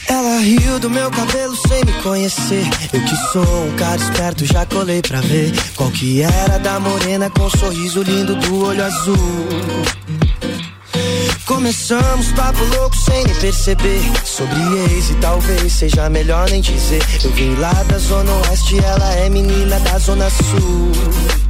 Ela riu do meu cabelo sem me conhecer. Eu que sou um cara esperto, já colei pra ver qual que era da morena com um sorriso lindo do olho azul. Começamos papo louco sem nem perceber. Sobre ex e talvez seja melhor nem dizer. Eu vim lá da zona oeste, ela é menina da zona sul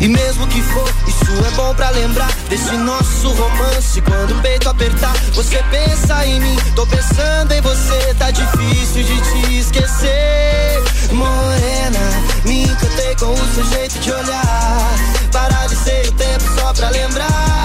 E mesmo que for, isso é bom pra lembrar desse nosso romance. Quando o peito apertar, você pensa em mim. Tô pensando em você, tá difícil de te esquecer. Morena, me encantei com o seu jeito de olhar. Paralisei o tempo só pra lembrar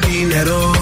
Dinero.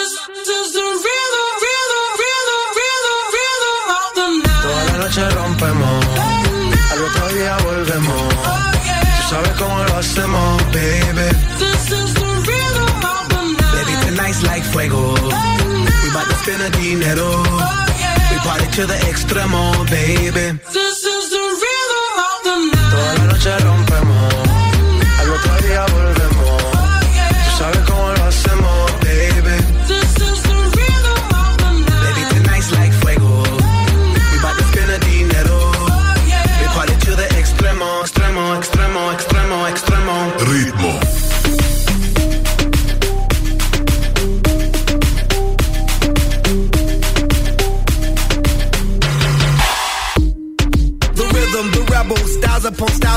touch them all, baby. This is the rhythm of the night. Baby, tonight's like fuego. Oh, we bout to spend a dinero. Oh, yeah. We party to the extremo, baby. This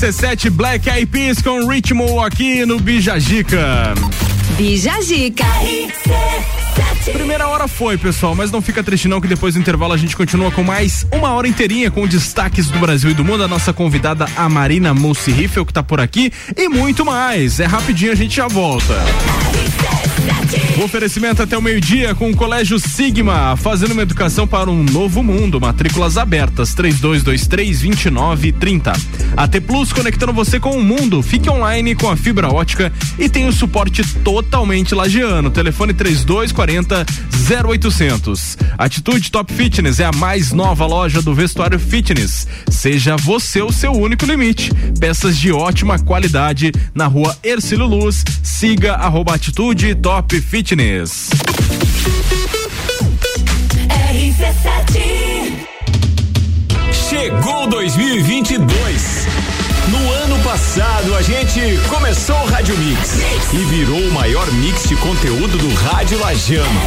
RC7 Black Eyed Peas com ritmo aqui no Bijagica. Bijagica. Primeira hora foi, pessoal, mas não fica triste não que depois do intervalo a gente continua com mais uma hora inteirinha com destaques do Brasil e do mundo. A nossa convidada, a Marina Mussi Riffel, que tá por aqui e muito mais. É rapidinho, a gente já volta. Oferecimento até o meio-dia com o Colégio Sigma, fazendo uma educação para um novo mundo. Matrículas abertas, 3223-2930. AT Plus conectando você com o mundo. Fique online com a fibra ótica e tem o suporte totalmente lagiano. Telefone 3240 0800. Atitude Top Fitness é a mais nova loja do vestuário fitness. Seja você o seu único limite. Peças de ótima qualidade na rua Ercílio Luz. Siga arroba Atitude Top Fitness. RC7 Chegou 2022. No ano passado, a gente começou o Rádio Mix e virou o maior mix de conteúdo do Rádio Lajano.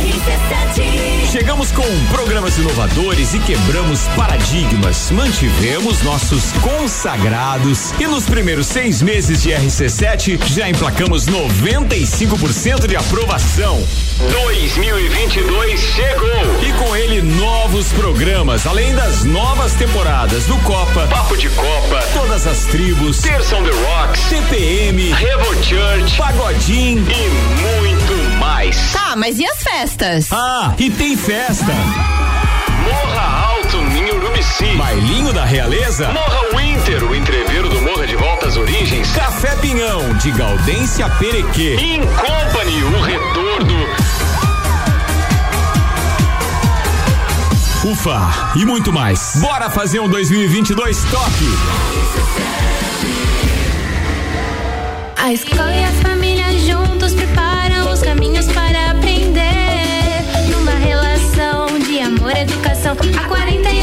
Chegamos com programas inovadores e quebramos paradigmas. Mantivemos nossos consagrados e nos primeiros seis meses de RC7 já emplacamos 95% de aprovação. 2022 chegou e com ele novos programas, além das novas temporadas do Copa, Papo de Copa, todas as tribos, Terça on the Rocks, CPM, Revo Church, Pagodim e muito mais. Tá, mas e as festas? Ah, e tem festa. Urubici. Bailinho da Realeza. Morra Winter, o entreveiro do Morra de Volta às Origens. Café Pinhão, de Gaudência Perequê. In Company, o retorno. Ufa, e muito mais. Bora fazer um 2022 top. A escola e a família juntos preparam os caminhos para aprender. Numa relação de amor e educação. Há 48 anos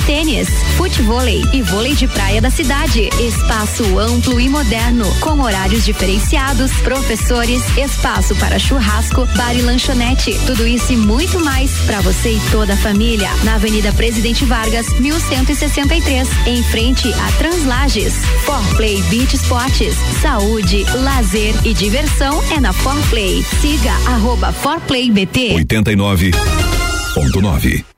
tênis, futevôlei e vôlei de praia da cidade. Espaço amplo e moderno, com horários diferenciados, professores, espaço para churrasco, bar e lanchonete. Tudo isso e muito mais para você e toda a família. Na Avenida Presidente Vargas, 1163, em frente a Translages. Forplay Beach Sports, saúde, lazer e diversão é na Forplay. Siga arroba ForplayBT. 89.9.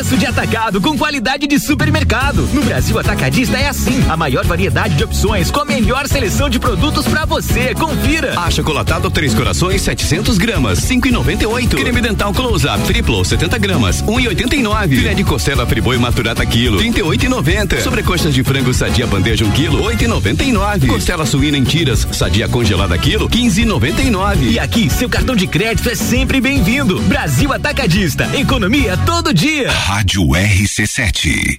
Preço de atacado com qualidade de supermercado. No Brasil Atacadista é assim. A maior variedade de opções com a melhor seleção de produtos para você. Confira. Achocolatado Três Corações 700 gramas 5,98. Creme dental Close Up Triplo 70 gramas 1,89. Filé de costela Friboi Maturata quilo 38,90. Sobrecoxas de frango Sadia bandeja 1 quilo 8,99. Costela suína em tiras Sadia congelada quilo 15,99. E aqui, seu cartão de crédito é sempre bem-vindo. Brasil Atacadista. Economia todo dia. Rádio RC7.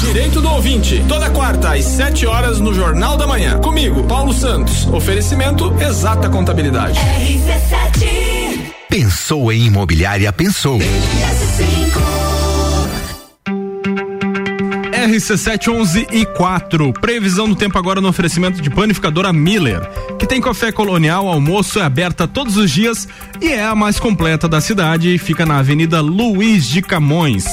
Direito do ouvinte, toda quarta às 7 horas no Jornal da Manhã. Comigo, Paulo Santos. Oferecimento Exata Contabilidade. Pensou em imobiliária, pensou. RC711 e 4. Previsão do tempo agora no oferecimento de panificadora Miller, que tem café colonial, almoço é aberta todos os dias e é a mais completa da cidade e fica na Avenida Luiz de Camões.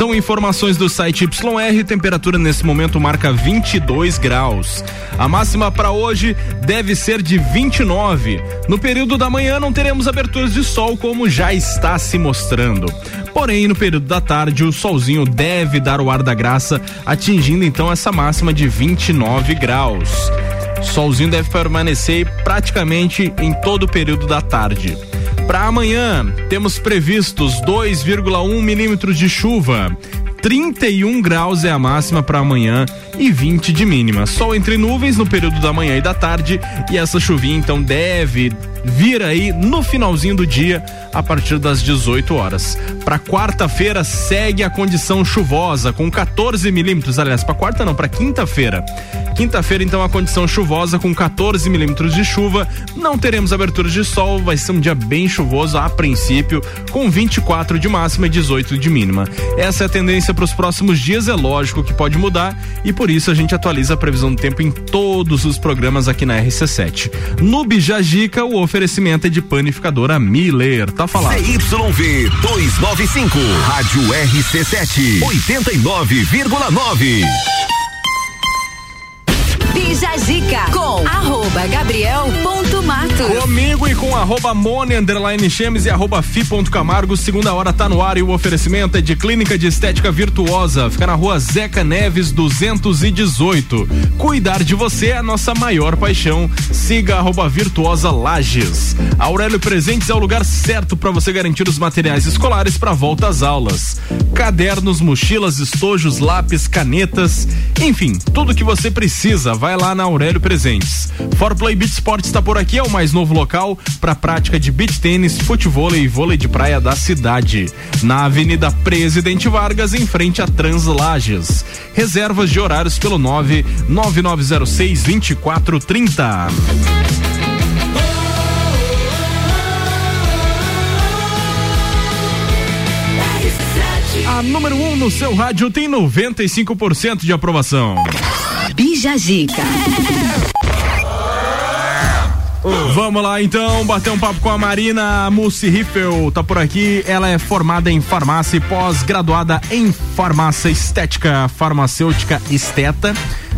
São informações do site YR, temperatura nesse momento marca 22 graus. A máxima para hoje deve ser de 29. No período da manhã não teremos aberturas de sol como já está se mostrando. Porém, no período da tarde, o solzinho deve dar o ar da graça, atingindo então essa máxima de 29 graus. Solzinho deve permanecer praticamente em todo o período da tarde. Para amanhã, temos previstos 2,1 milímetros de chuva. 31 graus é a máxima para amanhã e 20 de mínima. Sol entre nuvens no período da manhã e da tarde e essa chuvinha então deve vir aí no finalzinho do dia a partir das 18 horas. Para quarta-feira segue a condição chuvosa com 14 milímetros, aliás, para quarta não, para quinta-feira. Quinta-feira então a condição chuvosa com 14 milímetros de chuva. Não teremos abertura de sol, vai ser um dia bem chuvoso a princípio, com 24 de máxima e 18 de mínima. Essa é a tendência para os próximos dias, é lógico que pode mudar e por isso a gente atualiza a previsão do tempo em todos os programas aqui na RC7. No Bijagica, o oferecimento é de panificadora Miller. Tá falado. CYV 295, Rádio RC7, 89,9. Bija Zica com arroba Gabriel ponto Comigo e com arroba Mone, underline Chemes e arroba Fi ponto Camargo, segunda hora tá no ar e o oferecimento é de Clínica de Estética Virtuosa, fica na rua Zeca Neves 218. Cuidar de você é a nossa maior paixão. Siga arroba Virtuosa Lages. Aurélio Presentes é o lugar certo para você garantir os materiais escolares para volta às aulas. Cadernos, mochilas, estojos, lápis, canetas, enfim, tudo que você precisa, vai lá na Aurélio Presentes. Forplay Beach Sport está por aqui, é o mais novo local para prática de beach tênis, futebol e vôlei de praia da cidade. Na Avenida Presidente Vargas, em frente a Translages. Reservas de horários pelo 99906 2430. A número 1 um no seu rádio tem 95% de aprovação. Bija Zica. Vamos lá então, bater um papo com a Marina Mussi Riffel, tá por aqui. Ela é formada em farmácia e pós-graduada em farmácia estética farmacêutica esteta.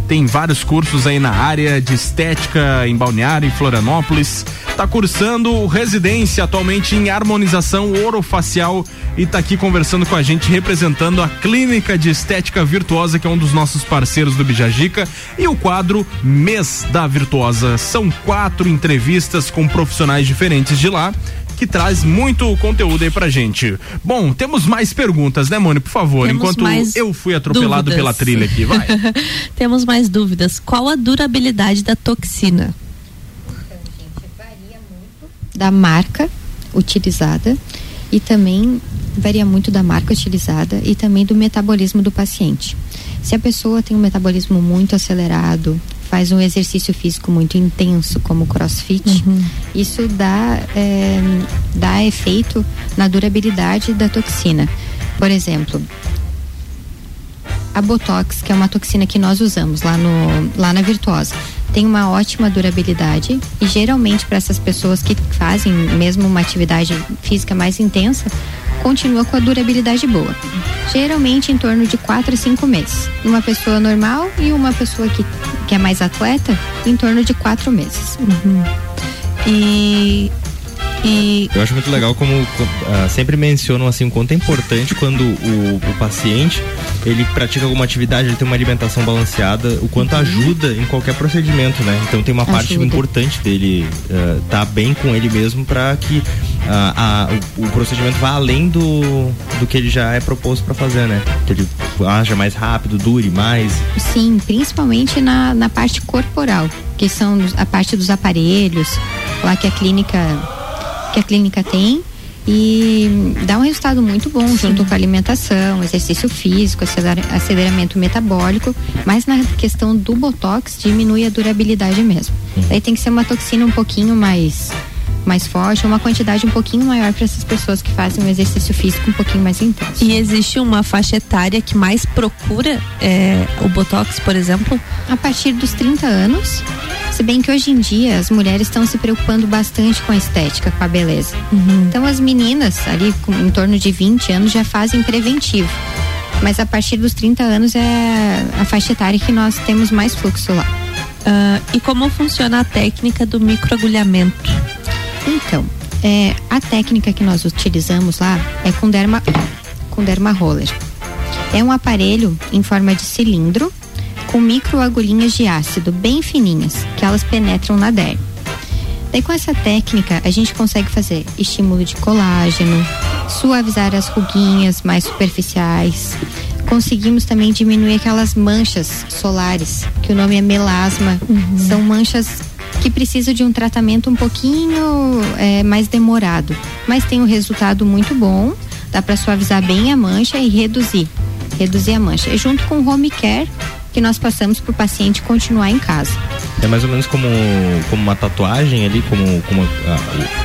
Tem vários cursos aí na área de estética em Balneário, em Florianópolis. Tá cursando residência atualmente em harmonização orofacial e tá aqui conversando com a gente, representando a Clínica de Estética Virtuosa, que é um dos nossos parceiros do Bijagica, e o quadro Mês da Virtuosa. São quatro entrevistas com profissionais diferentes de lá que traz muito conteúdo aí pra gente. Bom, temos mais perguntas, né, Mone? Por favor, Temos enquanto mais eu fui atropelado dúvidas. pela trilha aqui, vai. Temos mais dúvidas. Qual a durabilidade da toxina? da marca utilizada e também varia muito da marca utilizada e também do metabolismo do paciente. Se a pessoa tem um metabolismo muito acelerado, faz um exercício físico muito intenso, como o crossfit, isso dá, é, dá efeito na durabilidade da toxina. Por exemplo, a Botox, que é uma toxina que nós usamos lá, no, lá na Virtuosa, tem uma ótima durabilidade e geralmente para essas pessoas que fazem mesmo uma atividade física mais intensa, continua com a durabilidade boa. Geralmente em torno de 4 a 5 meses. Uma pessoa normal e uma pessoa que, que é mais atleta, em torno de 4 meses. E. E Eu acho muito legal como ah, sempre mencionam assim o quanto é importante quando o, o paciente ele pratica alguma atividade, ele tem uma alimentação balanceada, o quanto ajuda em qualquer procedimento, né? Então tem uma parte Ajuda. importante dele estar tá bem com ele mesmo para que ah, a- o, o procedimento vá além do, do que ele já é proposto para fazer, né? Que ele haja mais rápido, dure mais. Sim, principalmente na, na parte corporal, que são a parte dos aparelhos, lá que a clínica que a clínica tem e dá um resultado muito bom junto com a alimentação, exercício físico, acelera- aceleramento metabólico, mas na questão do botox diminui a durabilidade mesmo. Daí tem que ser uma toxina um pouquinho mais mais forte, uma quantidade um pouquinho maior para essas pessoas que fazem um exercício físico um pouquinho mais intenso. E existe uma faixa etária que mais procura é, o Botox, por exemplo? A partir dos 30 anos. Se bem que hoje em dia as mulheres estão se preocupando bastante com a estética, com a beleza. Então as meninas, ali com, em torno de 20 anos, já fazem preventivo. Mas a partir dos 30 anos é a faixa etária que nós temos mais fluxo lá. Ah, e como funciona a técnica do microagulhamento? Então, é, a técnica que nós utilizamos lá é com derma, com derma roller. É um aparelho em forma de cilindro com micro agulhinhas de ácido bem fininhas, que elas penetram na derme. Daí com essa técnica a gente consegue fazer estímulo de colágeno, suavizar as ruguinhas mais superficiais. Conseguimos também diminuir aquelas manchas solares, que o nome é melasma. São manchas que precisam de um tratamento um pouquinho é, mais demorado, mas tem um resultado muito bom. Dá para suavizar bem a mancha e reduzir, reduzir a mancha. E junto com o home care que nós passamos para o paciente continuar em casa. É mais ou menos como, como uma tatuagem ali, como, como ah,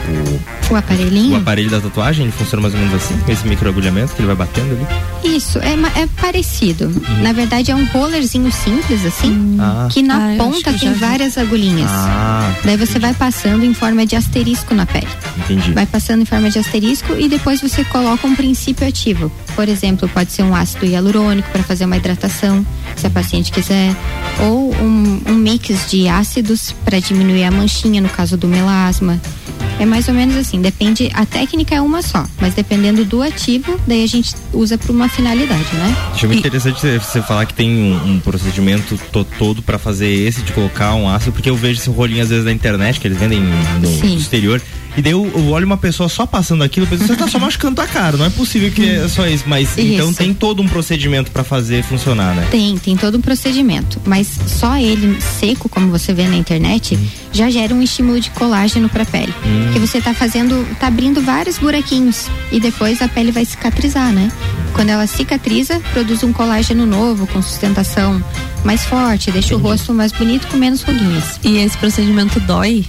o- o, O aparelhinho? O aparelho da tatuagem ele funciona mais ou menos assim, com esse microagulhamento que ele vai batendo ali. Isso, é, é parecido. Na verdade, é um rollerzinho simples, assim, Ah. que na Ah, ponta que tem vi. várias agulhinhas. Ah, Daí você vai passando em forma de asterisco na pele. entendi. Vai passando em forma de asterisco e depois você coloca um princípio ativo. Por exemplo, pode ser um ácido hialurônico para fazer uma hidratação, se a paciente quiser, ou um, um mix de ácidos para diminuir a manchinha no caso do melasma. É mais ou menos assim, depende, a técnica é uma só, mas dependendo do ativo, daí a gente usa para uma finalidade, né? Achei muito interessante você- falar que tem um, um procedimento to- todo pra fazer esse de colocar um ácido, porque eu vejo esse rolinho às vezes na internet, que eles vendem no Sim. exterior. E daí eu, eu olho uma pessoa só passando aquilo, eu penso, você tá só machucando a cara, não é possível que é só isso. Mas então Isso. tem todo um procedimento pra fazer funcionar, né? Tem, tem todo um procedimento, mas só ele seco, como você vê na internet, já gera um estímulo de colágeno para a pele. Hum. Porque você tá fazendo, tá abrindo vários buraquinhos e depois a pele vai cicatrizar, né? Quando ela cicatriza, produz um colágeno novo com sustentação mais forte, deixa o rosto mais bonito com menos ruguinhas. E esse procedimento dói?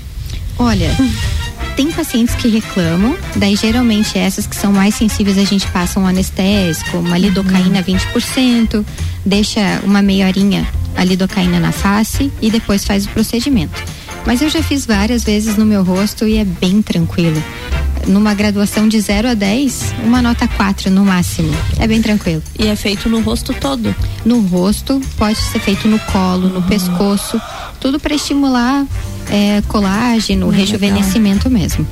Olha, tem pacientes que reclamam, daí geralmente essas que são mais sensíveis a gente passa um anestésico, uma lidocaína 20%, deixa uma meia horinha a lidocaína na face e depois faz o procedimento. Mas eu já fiz várias vezes no meu rosto e é bem tranquilo. Numa graduação de 0 a 10, uma nota 4 no máximo. É bem tranquilo. E é feito no rosto todo? No rosto, pode ser feito no colo, no pescoço, tudo para estimular é, colágeno, Bem rejuvenescimento mesmo.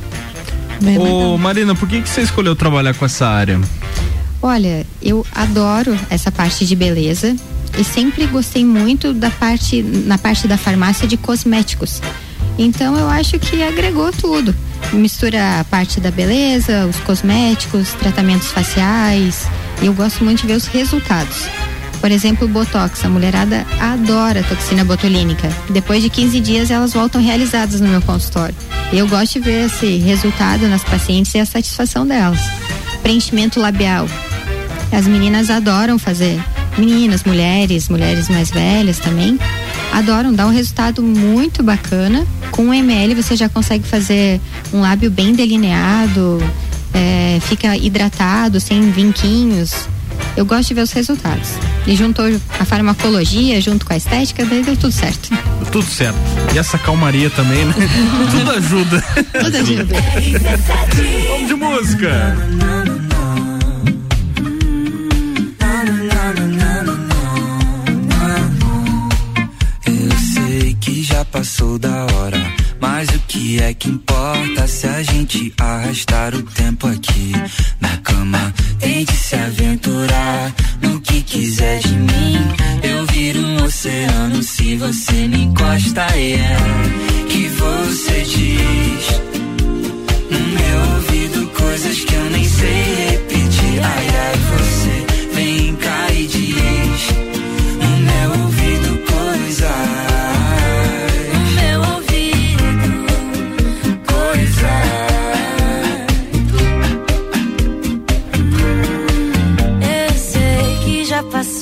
Ô, Marina, por que, que você escolheu trabalhar com essa área? Olha, eu adoro essa parte de beleza e sempre gostei muito da parte na parte da farmácia de cosméticos. Então eu acho que agregou tudo. Mistura a parte da beleza, os cosméticos, tratamentos faciais. E eu gosto muito de ver os resultados. Por exemplo, Botox. A mulherada adora toxina botulínica. Depois de 15 dias, elas voltam realizadas no meu consultório. Eu gosto de ver esse resultado nas pacientes e a satisfação delas. Preenchimento labial. As meninas adoram fazer. Meninas, mulheres, mulheres mais velhas também. Adoram, dá um resultado muito bacana. Com um ml você já consegue fazer um lábio bem delineado, é, fica hidratado, sem vinquinhos. Eu gosto de ver os resultados. E juntou a farmacologia junto com a estética, daí deu tudo certo. Tudo certo. E essa calmaria também, né? Tudo ajuda. Tudo ajuda. Vamos de música. Eu sei que já passou da hora, mas o que é que importa se a gente arrastar o tempo aqui na cama? Tente se aventurar no que quiser de mim. Eu viro um oceano se você me encosta e é que você diz no meu ouvido coisas que eu nem sei repetir. Ai ai você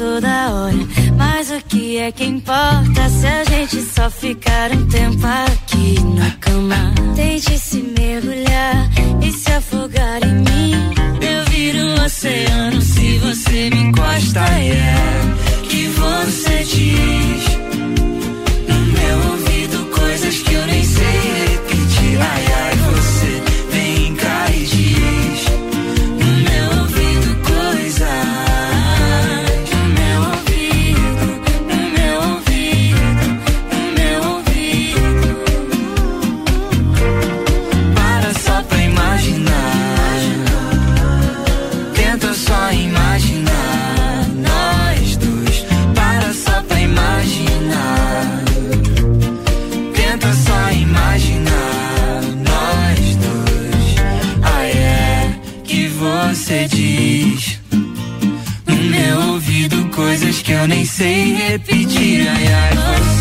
já passou da hora, mas o que é que importa se a gente só ficar um tempo aqui na cama? Tente se mergulhar e se afogar em mim. Eu viro um oceano se você me encosta. e é que você diz no meu ouvido coisas que eu nem sei sei repetir. Ai ai você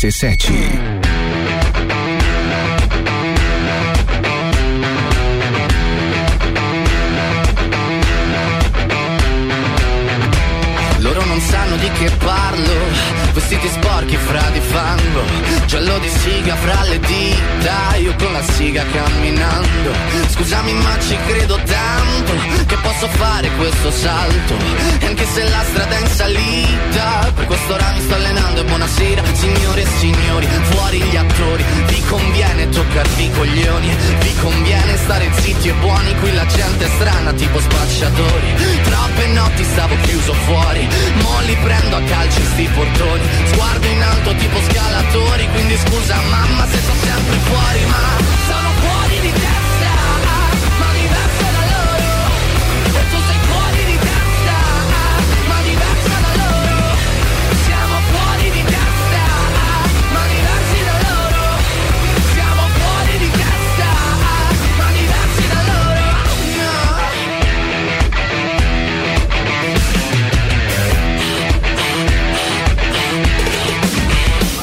RC7. Fare questo salto, anche se la strada è in salita, per questo ora mi sto allenando e buonasera signore e signori, fuori gli attori, vi conviene toccarvi i coglioni, vi conviene stare zitti e buoni, qui la gente è strana tipo spacciatori, troppe notti stavo chiuso fuori, mo li prendo a calci sti portoni, sguardo in alto tipo scalatori, quindi scusa mamma se sono sempre fuori, ma sono fuori di testa,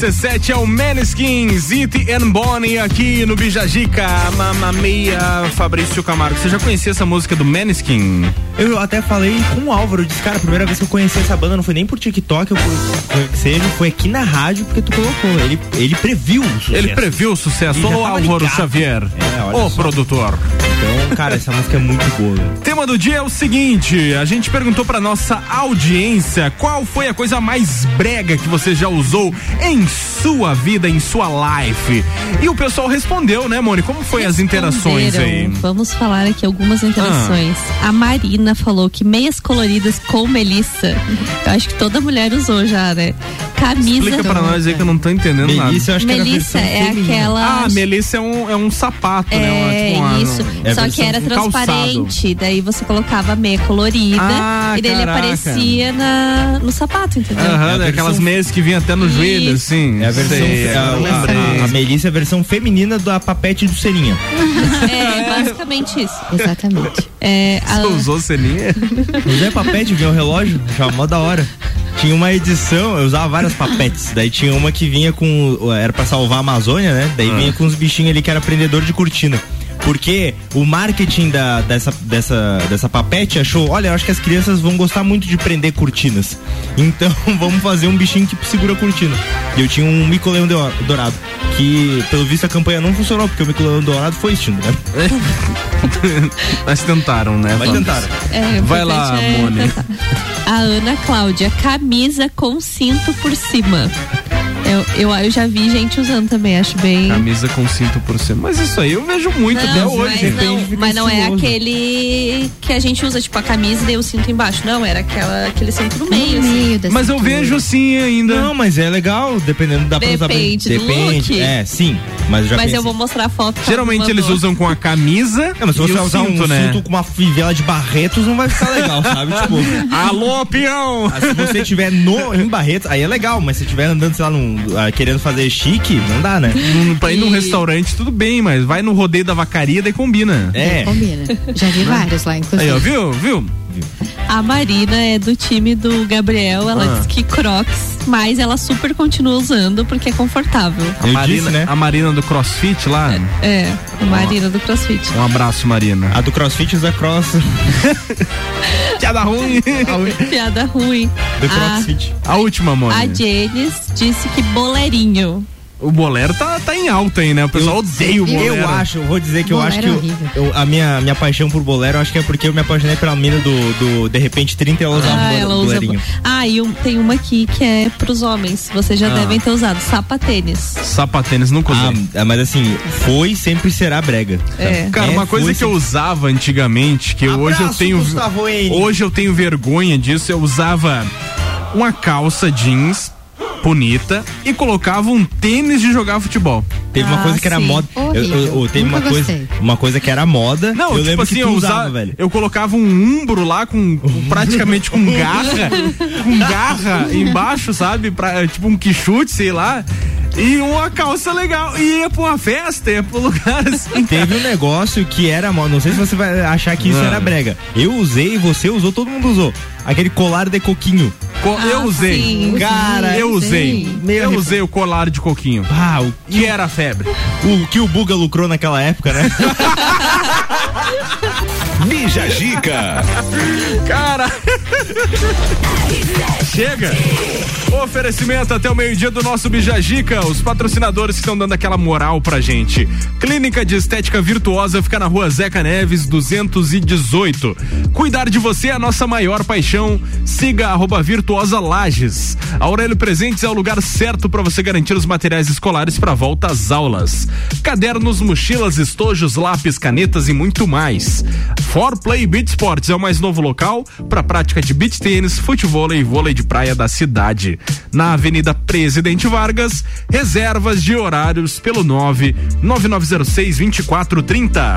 RC7 é o Maneskin, Zit and Bonnie aqui no Bijagica, Mamma Mia, Fabrício Camargo. Você já conhecia essa música do Maneskin? Eu até falei com o Álvaro, eu disse, cara, a primeira vez que eu conheci essa banda não foi nem por TikTok, ou por, por que seja, foi aqui na rádio porque tu colocou. Ele, ele previu o sucesso. Ele previu o sucesso. Ô, Álvaro ligado. Xavier, É, só. produtor. Então, cara, essa música é muito boa. Tema do dia é o seguinte: a gente perguntou pra nossa audiência qual foi a coisa mais brega que você já usou em sua vida, em sua life. E o pessoal respondeu, né, Moni? Como foi as interações aí? Vamos falar aqui algumas interações. A Marina falou que meias coloridas com melissa. Eu acho que toda mulher usou já, né? Camisa. Explica pra nós aí que eu não tô entendendo Melissa, eu nada. acho que era a Melissa versão é feminina. aquela. Ah, Melissa é um, é um sapato, né? Uma- É tipo uma- isso, é só que era calçado. transparente, daí você colocava a meia colorida Ah, e daí ele caraca. aparecia na, no sapato, entendeu? Aham, né? aquelas meias que vinham até no joelho, assim. É a versão. Sei, a, eu lembrei. a, a Melissa é a versão feminina da papete do Serinha. É, basicamente isso. Exatamente. É, a- Você usou ceninha? Usei papete, vinha o relógio, já mó da hora. Tinha uma edição, eu usava várias papetes. Daí tinha uma que vinha com. Era pra salvar a Amazônia, né? Daí Ah. vinha com uns bichinhos ali que era prendedor de cortina. Porque o marketing da, dessa, dessa, dessa papete achou, olha, eu acho que as crianças vão gostar muito de prender cortinas. Então vamos fazer um bichinho que segura a cortina. E eu tinha um mico-leão do- dourado. Que, pelo visto, a campanha não funcionou, porque o mico-leão dourado foi extinto, né? Mas tentaram, né? Mas tentaram. É, Vai lá, é Moni. tentar. A Ana Cláudia, camisa com cinto por cima. Eu, eu, eu já vi gente usando também, acho bem. Camisa com cinto por cima. Mas isso aí eu vejo muito até Não, hoje. mas não, mas não é aquele que a gente usa, tipo, a camisa e daí o cinto embaixo. Não, era aquela, aquele cinto no meio. assim. Mas eu vejo assim ainda. Não, mas é legal, dependendo da pra usar bem. Depende do Depende, look. é, sim. Mas eu já Mas eu vou mostrar a foto. que Geralmente eles usam com a camisa. Não, mas se e você usar cinto, um né? cinto com uma fivela de Barretos, não vai ficar legal, sabe? Tipo, Alô, peão! ah, se você tiver no, em Barretos, aí é legal, mas se tiver andando, sei lá, num, ah, querendo fazer chique, não dá, né? Num- Pra ir num restaurante, tudo bem, mas vai no rodeio da vacaria, daí combina. É. Combina. Já vi vários lá, inclusive. Aí, ó, viu? Viu? A Marina é do time do Gabriel. Ela Ah. diz que Crocs, mas ela super continua usando porque é confortável. A Marina, né? a Marina do CrossFit lá. É, a Marina do CrossFit. Um abraço, Marina. A do CrossFit usa cross. Piada ruim. Piada ruim. Do A, CrossFit. A última, a Mônica. Janice disse que boleirinho. O bolero tá, tá em alta aí, né? O pessoal odeia o bolero. Eu acho, eu vou dizer que eu acho que é eu- horrível. eu- a minha, minha paixão por bolero, eu acho que é porque eu me apaixonei pela mina do, do De repente 30 e ela usava Ah, um ela usa. bolerinho. Ah, e um- tem uma aqui que é pros homens. Vocês já Ah. devem ter usado. Sapatênis. Sapatênis nunca usei. Ah, mas assim, foi sempre será brega. É. Cara, É, uma coisa que eu sim. usava antigamente, que hoje eu Abraço, tenho. Gustavo N. Hoje eu tenho vergonha disso, eu usava uma calça jeans bonita e colocava um tênis de jogar futebol. Teve uma Ah, coisa que era sim. moda. Eu- eu- eu- teve uma Nunca coisa, gostei. uma coisa que era moda. Não, eu tipo lembro assim, que eu usava, usava, velho. eu colocava um umbro lá com, com praticamente com garra, com garra embaixo, sabe? Pra, tipo um quichute, sei lá. E uma calça legal. E ia pra uma festa, ia pro lugar assim. Teve um negócio que era moda. Não sei se você vai achar que isso Não. era brega. Eu usei, você usou, todo mundo usou. Aquele colar de coquinho. Co- eu Ah, usei. sim, Cara, eu usei. Meio Eu arrep- usei o colar de coquinho. Ah, o, Que era a febre. o que o Buga lucrou naquela época, né? Bija Gica. Cara. Chega. Oferecimento até o meio-dia do nosso Bijagica. Os patrocinadores estão dando aquela moral pra gente. Clínica de Estética Virtuosa fica na rua Zeca Neves, 218. Cuidar de você é a nossa maior paixão. Siga arroba Virtuosa Lages. Aurélio Presentes é o lugar certo para você garantir os materiais escolares para volta às aulas. Cadernos, mochilas, estojos, lápis, canetas e muito mais. For Play Beach Sports é o mais novo local para prática de beach tênis, futebol e vôlei de praia da cidade. Na Avenida Presidente Vargas, reservas de horários pelo 9 9906 2430.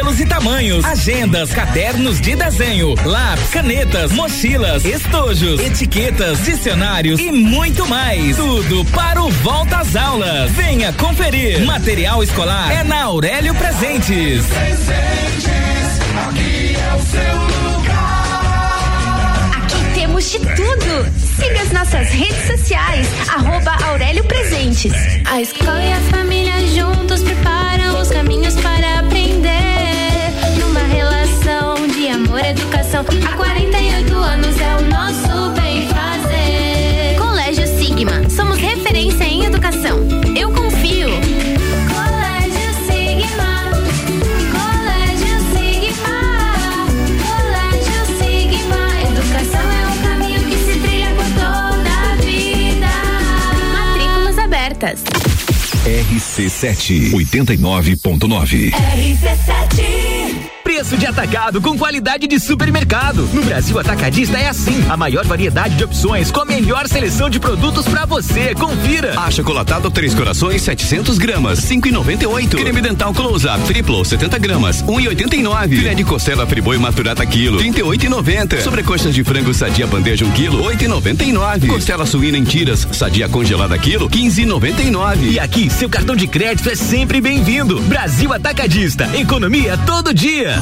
e tamanhos. Agendas, cadernos de desenho, lápis, canetas, mochilas, estojos, etiquetas, dicionários e muito mais. Tudo para o volta às aulas. Venha conferir. Material escolar é na Aurélio Presentes. Aqui é o seu lugar. Aqui temos de tudo. Siga as nossas redes sociais, arroba Aurélio Presentes. A escola e a família juntos preparam os caminhos para educação. Há 48 anos é o nosso bem fazer. Colégio Sigma, somos referência em educação. Eu confio. Colégio Sigma. Colégio Sigma. Colégio Sigma. Educação é um caminho que se trilha por toda a vida. Matrículas abertas. RC7 89.9. RC7. Preço de atacado com qualidade de supermercado. No Brasil Atacadista é assim. A maior variedade de opções com a melhor seleção de produtos pra você. Confira. Achocolatado Três Corações 700 gramas 5,98. Creme dental Close Up Triplo 70 gramas 1,89. Filé de costela friboi maturata quilo 38,90. Sobrecoxas de frango sadia bandeja 1 quilo 8,99. Costela suína em tiras sadia congelada quilo 15,99. E aqui, seu cartão de crédito é sempre bem-vindo. Brasil Atacadista. Economia todo dia.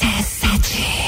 RC7.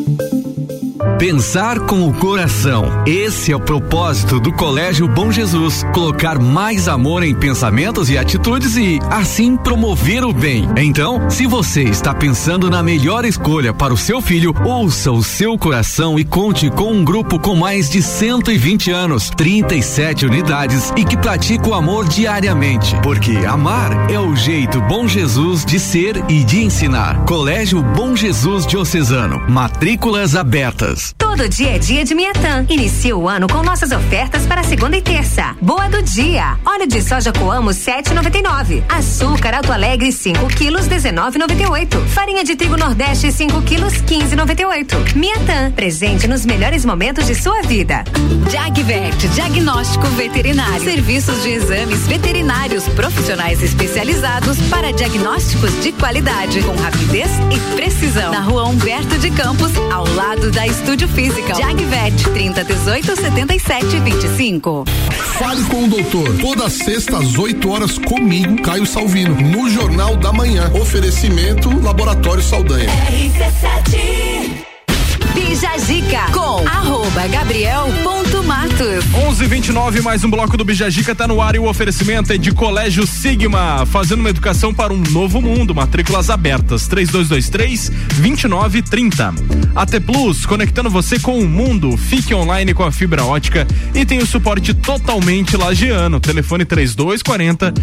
Pensar com o coração. Esse é o propósito do Colégio Bom Jesus. Colocar mais amor em pensamentos e atitudes e, assim, promover o bem. Então, se você está pensando na melhor escolha para o seu filho, ouça o seu coração e conte com um grupo com mais de 120 anos, 37 unidades e que pratica o amor diariamente. Porque amar é o jeito Bom Jesus de ser e de ensinar. Colégio Bom Jesus Diocesano. Matrículas abertas. Todo dia é dia de Miatã. Inicia o ano com nossas ofertas para segunda e terça. Boa do dia. Óleo de soja Coamo 7,99. Açúcar Alto Alegre 5 quilos 19,98. Farinha de trigo Nordeste 5 quilos 15,98. Miatã. Presente nos melhores momentos de sua vida. Jagvet, diagnóstico veterinário. Serviços de exames veterinários profissionais especializados para diagnósticos de qualidade, com rapidez e precisão. Na rua Humberto de Campos, ao lado da Estúdio Física. Jagvet, 30 18 77 25. Fale com o doutor. Toda sexta às 8 horas comigo, Caio Salvino, no Jornal da Manhã. Oferecimento Laboratório Saldanha. Bija Zica com arroba gabriel.matos. 11:29 mais um bloco do Bijagica tá no ar e o oferecimento é de Colégio Sigma, fazendo uma educação para um novo mundo. Matrículas abertas 3223 2930. AT Plus, conectando você com o mundo. Fique online com a fibra ótica e tem o suporte totalmente lagiano. Telefone 3240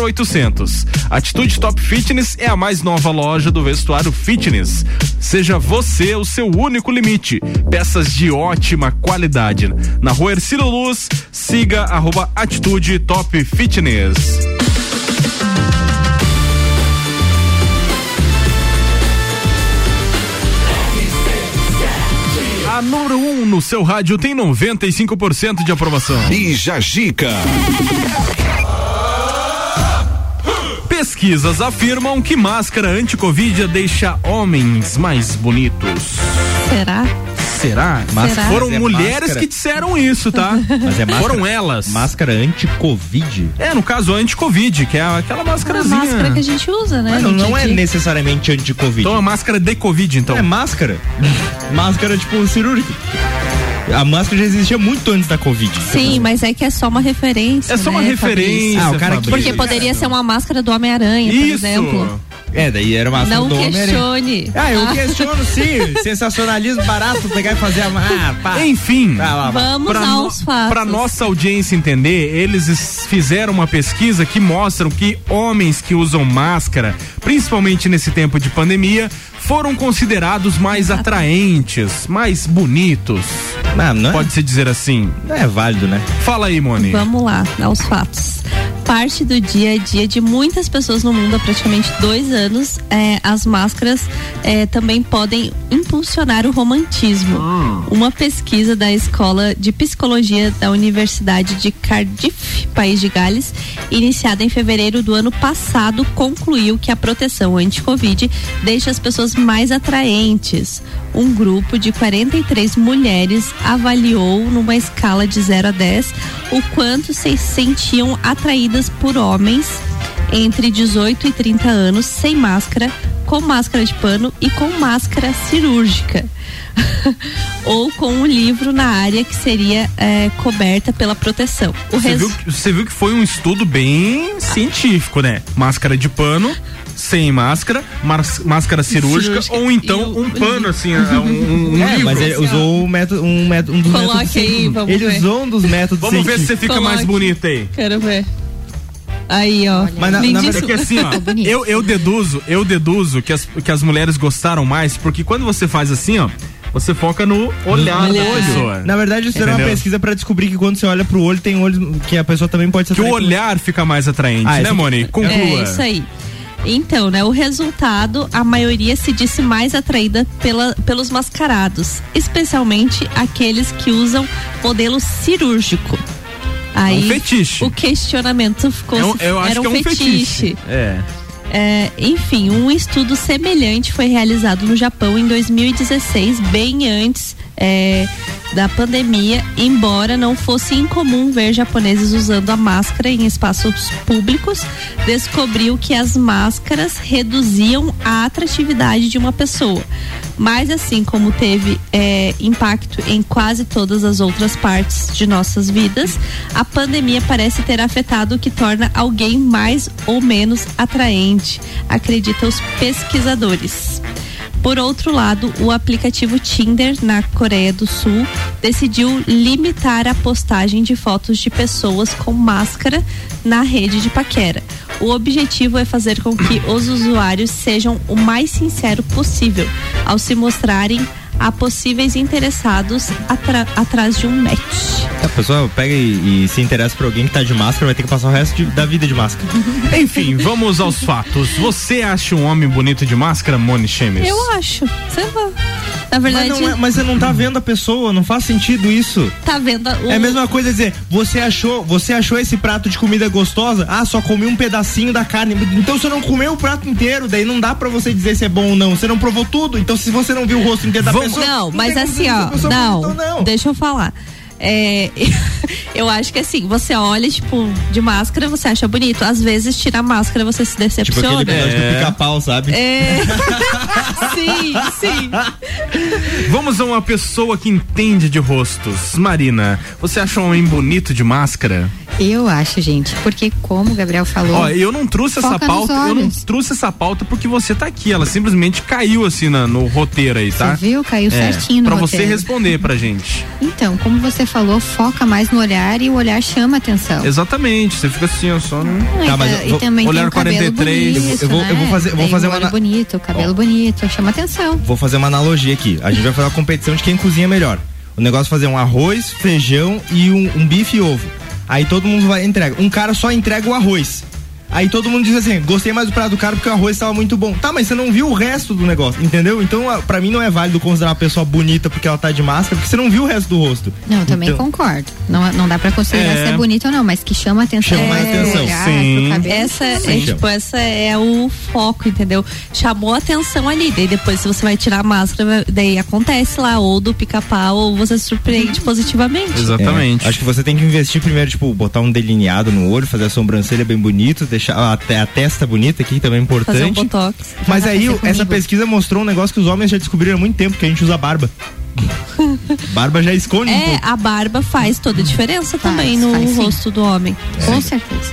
0800. Atitude Top Fitness é a mais nova loja do vestuário fitness. Seja você o seu único limite. Peças de ótima qualidade. Na rua Ercílio Luz, siga arroba Atitude Top Fitness. A número 1 um no seu rádio tem 95% de aprovação. Bija Gica. Pesquisas afirmam que máscara anti-Covid deixa homens mais bonitos. Será? Será? Máscara- Foram Mas é mulheres máscara? que disseram isso, tá? Mas é máscara, Foram elas. Máscara anti-Covid? É, no caso anti-Covid, que é aquela A máscarazinha. máscara que a gente usa, né? Mas não, a é necessariamente anti-Covid. Então a máscara de Covid, então. É máscara. máscara, tipo, cirúrgica. A máscara já existia muito antes da Covid. Sim, mas é que é só uma referência. É só uma né, referência? Ah, o cara que- Porque poderia ser uma máscara do Homem-Aranha, por Isso. exemplo. É, daí era máscara Não do Homem-Aranha. questione. Ah, eu questiono sim. Sensacionalismo barato, pegar e fazer a. Ah, pá. Enfim, Vai lá, vai. Vamos pra, aos fatos. pra nossa audiência entender, eles es- fizeram uma pesquisa que mostram que homens que usam máscara, principalmente nesse tempo de pandemia, foram considerados mais atraentes, mais bonitos. Não, não é, Pode-se dizer assim. é válido, né? Fala aí, Moni. Vamos lá, aos fatos. Parte do dia a dia de muitas pessoas no mundo há praticamente dois anos, é, as máscaras é, também podem impulsionar o romantismo. Uma pesquisa da Escola de Psicologia da Universidade de Cardiff, País de Gales, iniciada em fevereiro do ano passado, concluiu que a proteção anti-Covid deixa as pessoas mais atraentes. Um grupo de 43 mulheres avaliou numa escala de 0 a 10 o quanto se sentiam atraídas por homens entre 18 e 30 anos sem máscara, com máscara de pano e com máscara cirúrgica. Ou com um livro na área que seria eh, coberta pela proteção. O Você res- viu, viu que foi um estudo bem científico, né? Máscara de pano, sem máscara, máscara cirúrgica, Cirúrgica. ou então o- um pano, assim, é, um, um é, livro. mas ele usou um método, um método, um dos Coloque métodos aí, científicos. vamos Ele ver. usou um dos métodos Vamos ver se você científicos. fica mais Coloque. bonita aí. Quero ver. Aí, ó. Mas na- na diz- É que assim, ó, bonito. eu, eu deduzo, eu deduzo que as, que as mulheres gostaram mais, porque quando você faz assim, ó, você foca no olhar da olhar. pessoa. Na verdade, isso era uma Entendeu? pesquisa pra descobrir que quando você olha pro olho, tem olhos que a pessoa também pode ser Que o olhar fica mais atraente, Ah, né, Moni? Conclua. É isso aí. Então, né, o resultado, a maioria se disse mais atraída pela, pelos mascarados, especialmente aqueles que usam modelo cirúrgico. Aí, um fetiche. o questionamento ficou É um- eu acho era que é um fetiche. É. É, enfim, um estudo semelhante foi realizado no Japão em 2016, bem antes é, da pandemia, embora não fosse incomum ver japoneses usando a máscara em espaços públicos, descobriu que as máscaras reduziam a atratividade de uma pessoa. Mas assim como teve é, impacto em quase todas as outras partes de nossas vidas, a pandemia parece ter afetado o que torna alguém mais ou menos atraente, acreditam os pesquisadores. Por outro lado, o aplicativo Tinder na Coreia do Sul decidiu limitar a postagem de fotos de pessoas com máscara na rede de paquera. O objetivo é fazer com que os usuários sejam o mais sincero possível ao se mostrarem a possíveis interessados atrás de um match. A pessoa pega e, e se interessa por alguém que tá de máscara, vai ter que passar o resto de- da vida de máscara. Enfim, vamos aos fatos. Você acha um homem bonito de máscara, Moni Chemes? Eu acho. Lá. Na verdade, Mas, não é- mas você não tá vendo a pessoa, não faz sentido isso. tá vendo o, É a mesma coisa dizer, você achou, você achou esse prato de comida gostosa? Ah, só comi um pedacinho da carne. Então você não comeu o prato inteiro, daí não dá pra você dizer se é bom ou não. Você não provou tudo. Então se você não viu o rosto inteiro da Vamos- pessoa, Não, tem mas assim, ó, não, ou não. deixa eu falar. É, eu acho que assim, você olha, tipo, de máscara, você acha bonito. Às vezes, tira a máscara, você se Tipo decepciona. aquele episódio do pica-pau, sabe? É. sim, sim. Vamos a uma pessoa que entende de rostos. Marina, você acha um homem bonito de máscara? Eu acho, gente, porque como o Gabriel falou. Ó, eu não trouxe essa pauta, eu não trouxe essa pauta porque você tá aqui, ela simplesmente caiu assim na- no roteiro aí, tá? Você viu? Caiu É, certinho no Pra você roteiro. responder pra gente. Então, como você falou, foca mais no olhar e o olhar chama atenção. Exatamente, você fica assim, ó, só no... Ah, Tá, mas e, eu vou- também olhar tem o cabelo 43. bonito, Eu vou- eu vou né? fazer- eu vou fazer o uma olho bonito, o cabelo Ó. bonito, chama atenção. Vou fazer uma analogia aqui. A gente vai fazer uma competição de quem cozinha melhor. O negócio é fazer um arroz, feijão e um, um bife e ovo. Aí todo mundo vai entrega. Um cara só entrega o arroz. Aí todo mundo diz assim: gostei mais do prato do cara porque o arroz estava muito bom. Tá, mas você não viu o resto do negócio, entendeu? Então, a- pra mim não é válido considerar uma pessoa bonita porque ela tá de máscara, porque você não viu o resto do rosto. Não, eu também Então- concordo. Não, não dá pra considerar É. se é bonito ou não, mas que chama atenção. Chama pro atenção, olhar, sim. Essa, é, Sim. tipo, essa é o foco, entendeu? Chamou a atenção ali. Daí depois, se você vai tirar a máscara, daí acontece lá, ou do pica-pau, ou você se surpreende positivamente. É, acho que você tem que investir primeiro, tipo, botar um delineado no olho, fazer a sobrancelha bem bonita, deixar até a testa bonita aqui, que também é importante. Fazer um botox. Mas aí, essa pesquisa mostrou um negócio que os homens já descobriram há muito tempo, que a gente usa barba. barba já esconde um É, pouco. a barba faz toda a diferença também no faz sim. rosto do homem. Com certeza.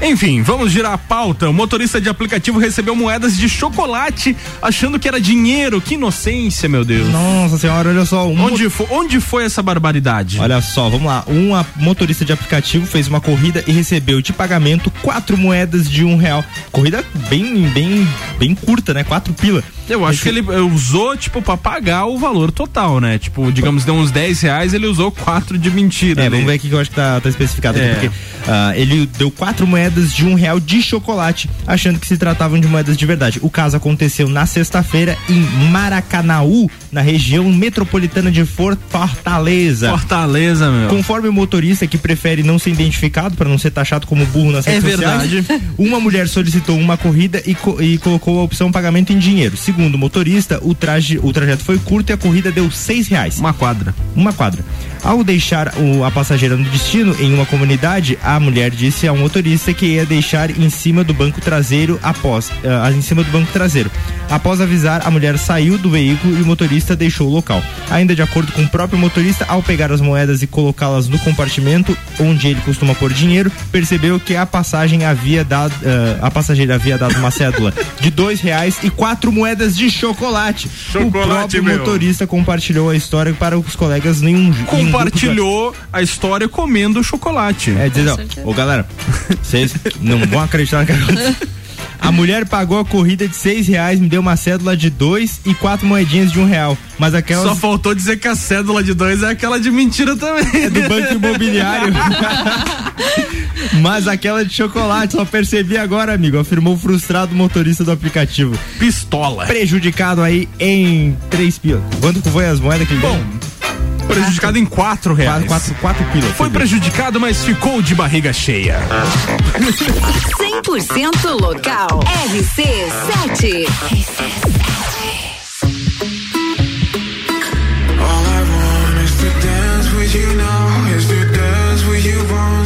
Enfim, vamos girar a pauta. O motorista de aplicativo recebeu moedas de chocolate achando que era dinheiro. Que inocência, meu Deus. Nossa senhora, olha só. um Onde, fo- onde foi essa barbaridade? Olha só, vamos lá. Um motorista de aplicativo fez uma corrida e recebeu de pagamento quatro moedas de um real. Corrida bem, bem, bem curta, né? Quatro pila. Eu acho que ele eh, usou, tipo, pra pagar o valor total, né? Tipo, digamos, deu uns 10 reais, ele usou quatro de mentira. É, vamos ver aqui que eu acho que tá, tá especificado É. aqui, porque ah, ele deu quatro moedas de um real de chocolate, achando que se tratavam de moedas de verdade. O caso aconteceu na sexta-feira em Maracanaú, na região metropolitana de For- Fortaleza. Fortaleza, meu. Conforme o motorista que prefere não ser identificado para não ser taxado como burro nas É redes sociais, verdade. uma mulher solicitou uma corrida e, co- e colocou a opção pagamento em dinheiro. Segundo o motorista, o, traje, o trajeto foi curto e a corrida deu seis reais. Uma quadra. Uma quadra. Ao deixar o- a passageira no destino, em uma comunidade, a mulher disse ao motorista que ia deixar em cima do banco traseiro após, ah, em cima do banco traseiro. Após avisar, a mulher saiu do veículo e o motorista deixou o local. Ainda de acordo com o próprio motorista, ao pegar as moedas e colocá-las no compartimento onde ele costuma pôr dinheiro, percebeu que a passagem havia dado, ah, a passageira havia dado uma cédula de dois reais e quatro moedas de chocolate. o Chocolate, próprio meu. motorista compartilhou a história para os colegas nenhum. nenhum grupo de- Compartilhou a história comendo chocolate. É dizer, ó, ô galera, vocês não vão acreditar que. A mulher pagou a corrida de seis reais, me deu uma cédula de dois e quatro moedinhas de um real. Mas aquelas. Só faltou dizer que a cédula de dois é aquela de mentira também. É do banco imobiliário. Mas aquela de chocolate, só percebi agora, amigo, afirmou o frustrado motorista do aplicativo. Pistola. Prejudicado aí em três pila. Quanto foi as moedas que ele Bom, prejudicado em quatro reais. Quatro, quatro, quatro pila. Foi prejudicado, mas ficou de barriga cheia. 100% local. RC7. All I want is to dance with you now, is to dance with you once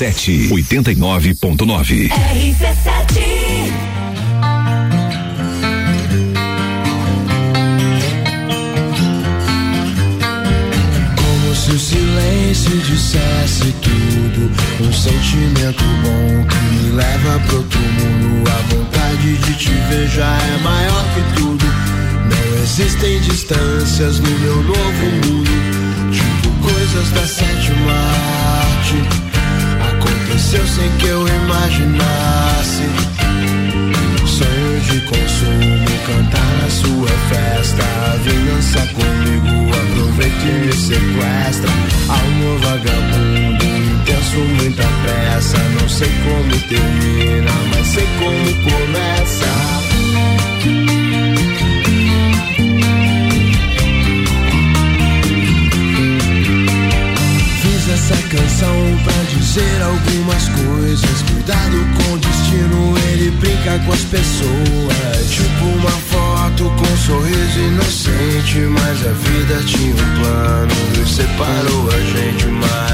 RC7 89.9. Como se o silêncio dissesse tudo. Um sentimento bom que me leva pro outro mundo. A vontade de te ver já é maior que tudo. Não existem distâncias no meu novo mundo. Tipo coisas da sétima arte. Aconteceu sem que eu imaginasse. Sonho de consumo, cantar na sua festa. Vem dançar comigo, aproveita e me sequestra. Alma vagabundo, intenso, muita pressa. Não sei como termina, mas sei como começa. Fiz essa canção pra dizer algumas brinca com as pessoas. Tipo uma foto com um sorriso inocente. Mas a vida tinha um plano e separou a gente mais.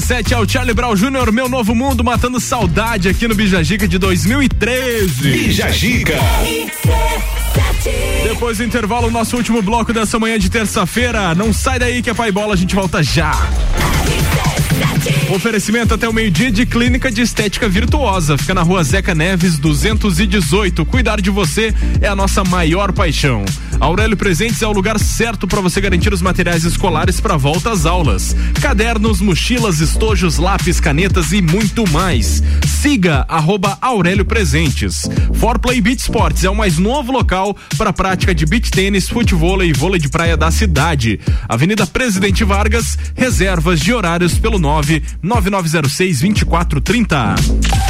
RC7 é o Charlie Brown Jr., meu novo mundo, matando saudade aqui no Bijagica de 2013. Bijagica. Depois do intervalo, nosso último bloco dessa manhã de terça-feira. Não sai daí que é pai bola, a gente volta já. Oferecimento até o meio-dia de Clínica de Estética Virtuosa. Fica na rua Zeca Neves, 218. Cuidar de você é a nossa maior paixão. Aurélio Presentes é o lugar certo para você garantir os materiais escolares para volta às aulas. Cadernos, mochilas, estojos, lápis, canetas e muito mais. Siga arroba Aurélio Presentes. Forplay Beach Sports é o mais novo local para prática de beach tênis, futebol e vôlei de praia da cidade. Avenida Presidente Vargas, reservas de horários pelo 9 9906 2430.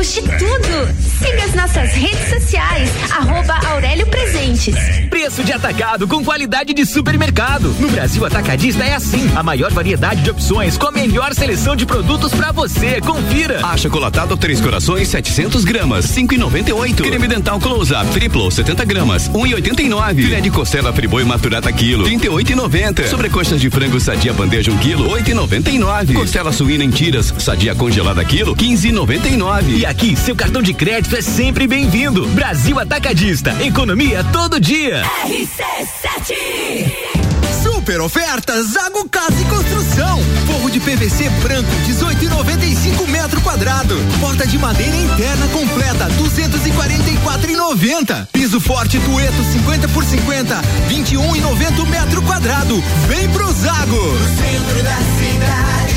Temos de tudo. Siga as nossas redes sociais, arroba Aurélio Presentes. Preço de atacado com qualidade de supermercado. No Brasil Atacadista é assim. A maior variedade de opções com a melhor seleção de produtos pra você. Confira. Achocolatado Três Corações 700 gramas, 5,98. Creme dental Close Up Triplo 70 gramas, 1,89. Filé de costela Friboi Maturata quilo, 38,90. Sobrecoxas de frango Sadia bandeja 1 quilo, 8,99. Costela suína em tiras Sadia congelada quilo, 15,99. E aqui, seu cartão de crédito é sempre bem-vindo. Brasil Atacadista. Economia todo dia. RC7 Super ofertas Zago Casa e Construção. Forro de PVC branco 18,95 metro quadrado. Porta de madeira interna completa 244,90. Piso forte Tueto 50 por 50 21,90 metro quadrado. Vem pro Zago. No centro da cidade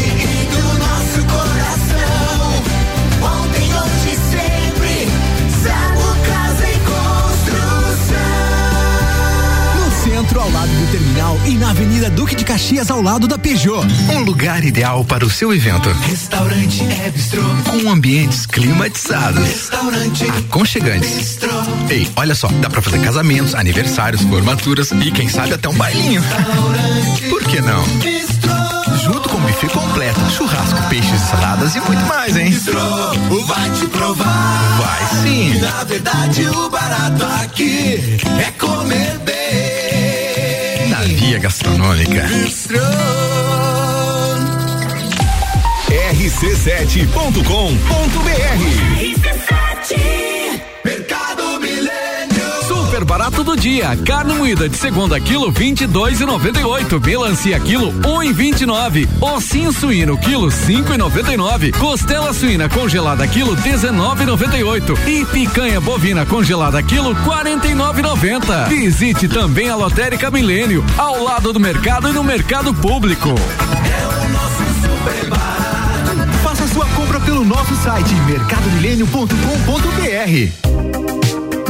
centro, ao lado do terminal e na Avenida Duque de Caxias, ao lado da Peugeot. Um lugar ideal para o seu evento. Restaurante é bistrô. Com ambientes climatizados. Restaurante Aconchegantes. bistrô. Ei, olha só, dá pra fazer casamentos, aniversários, formaturas e quem sabe até um bailinho. Por que não? Junto com buffet completo, churrasco, peixes, saladas e muito mais, hein? Bistrô, vai te provar. Vai sim. Na verdade, o barato aqui é comer bem. Via gastronômica. Bistrô. rc7.com.br Mercado Milênio. Super barato do dia. Carne moída de segunda quilo 22,98. Melancia quilo 1,29. Ossinho suíno quilo 5,99. Costela suína congelada quilo 19,98. E picanha bovina congelada quilo 49,90. Visite também a Lotérica Milênio, ao lado do mercado e no mercado público. Faça sua compra pelo nosso site mercadomilênio.com.br.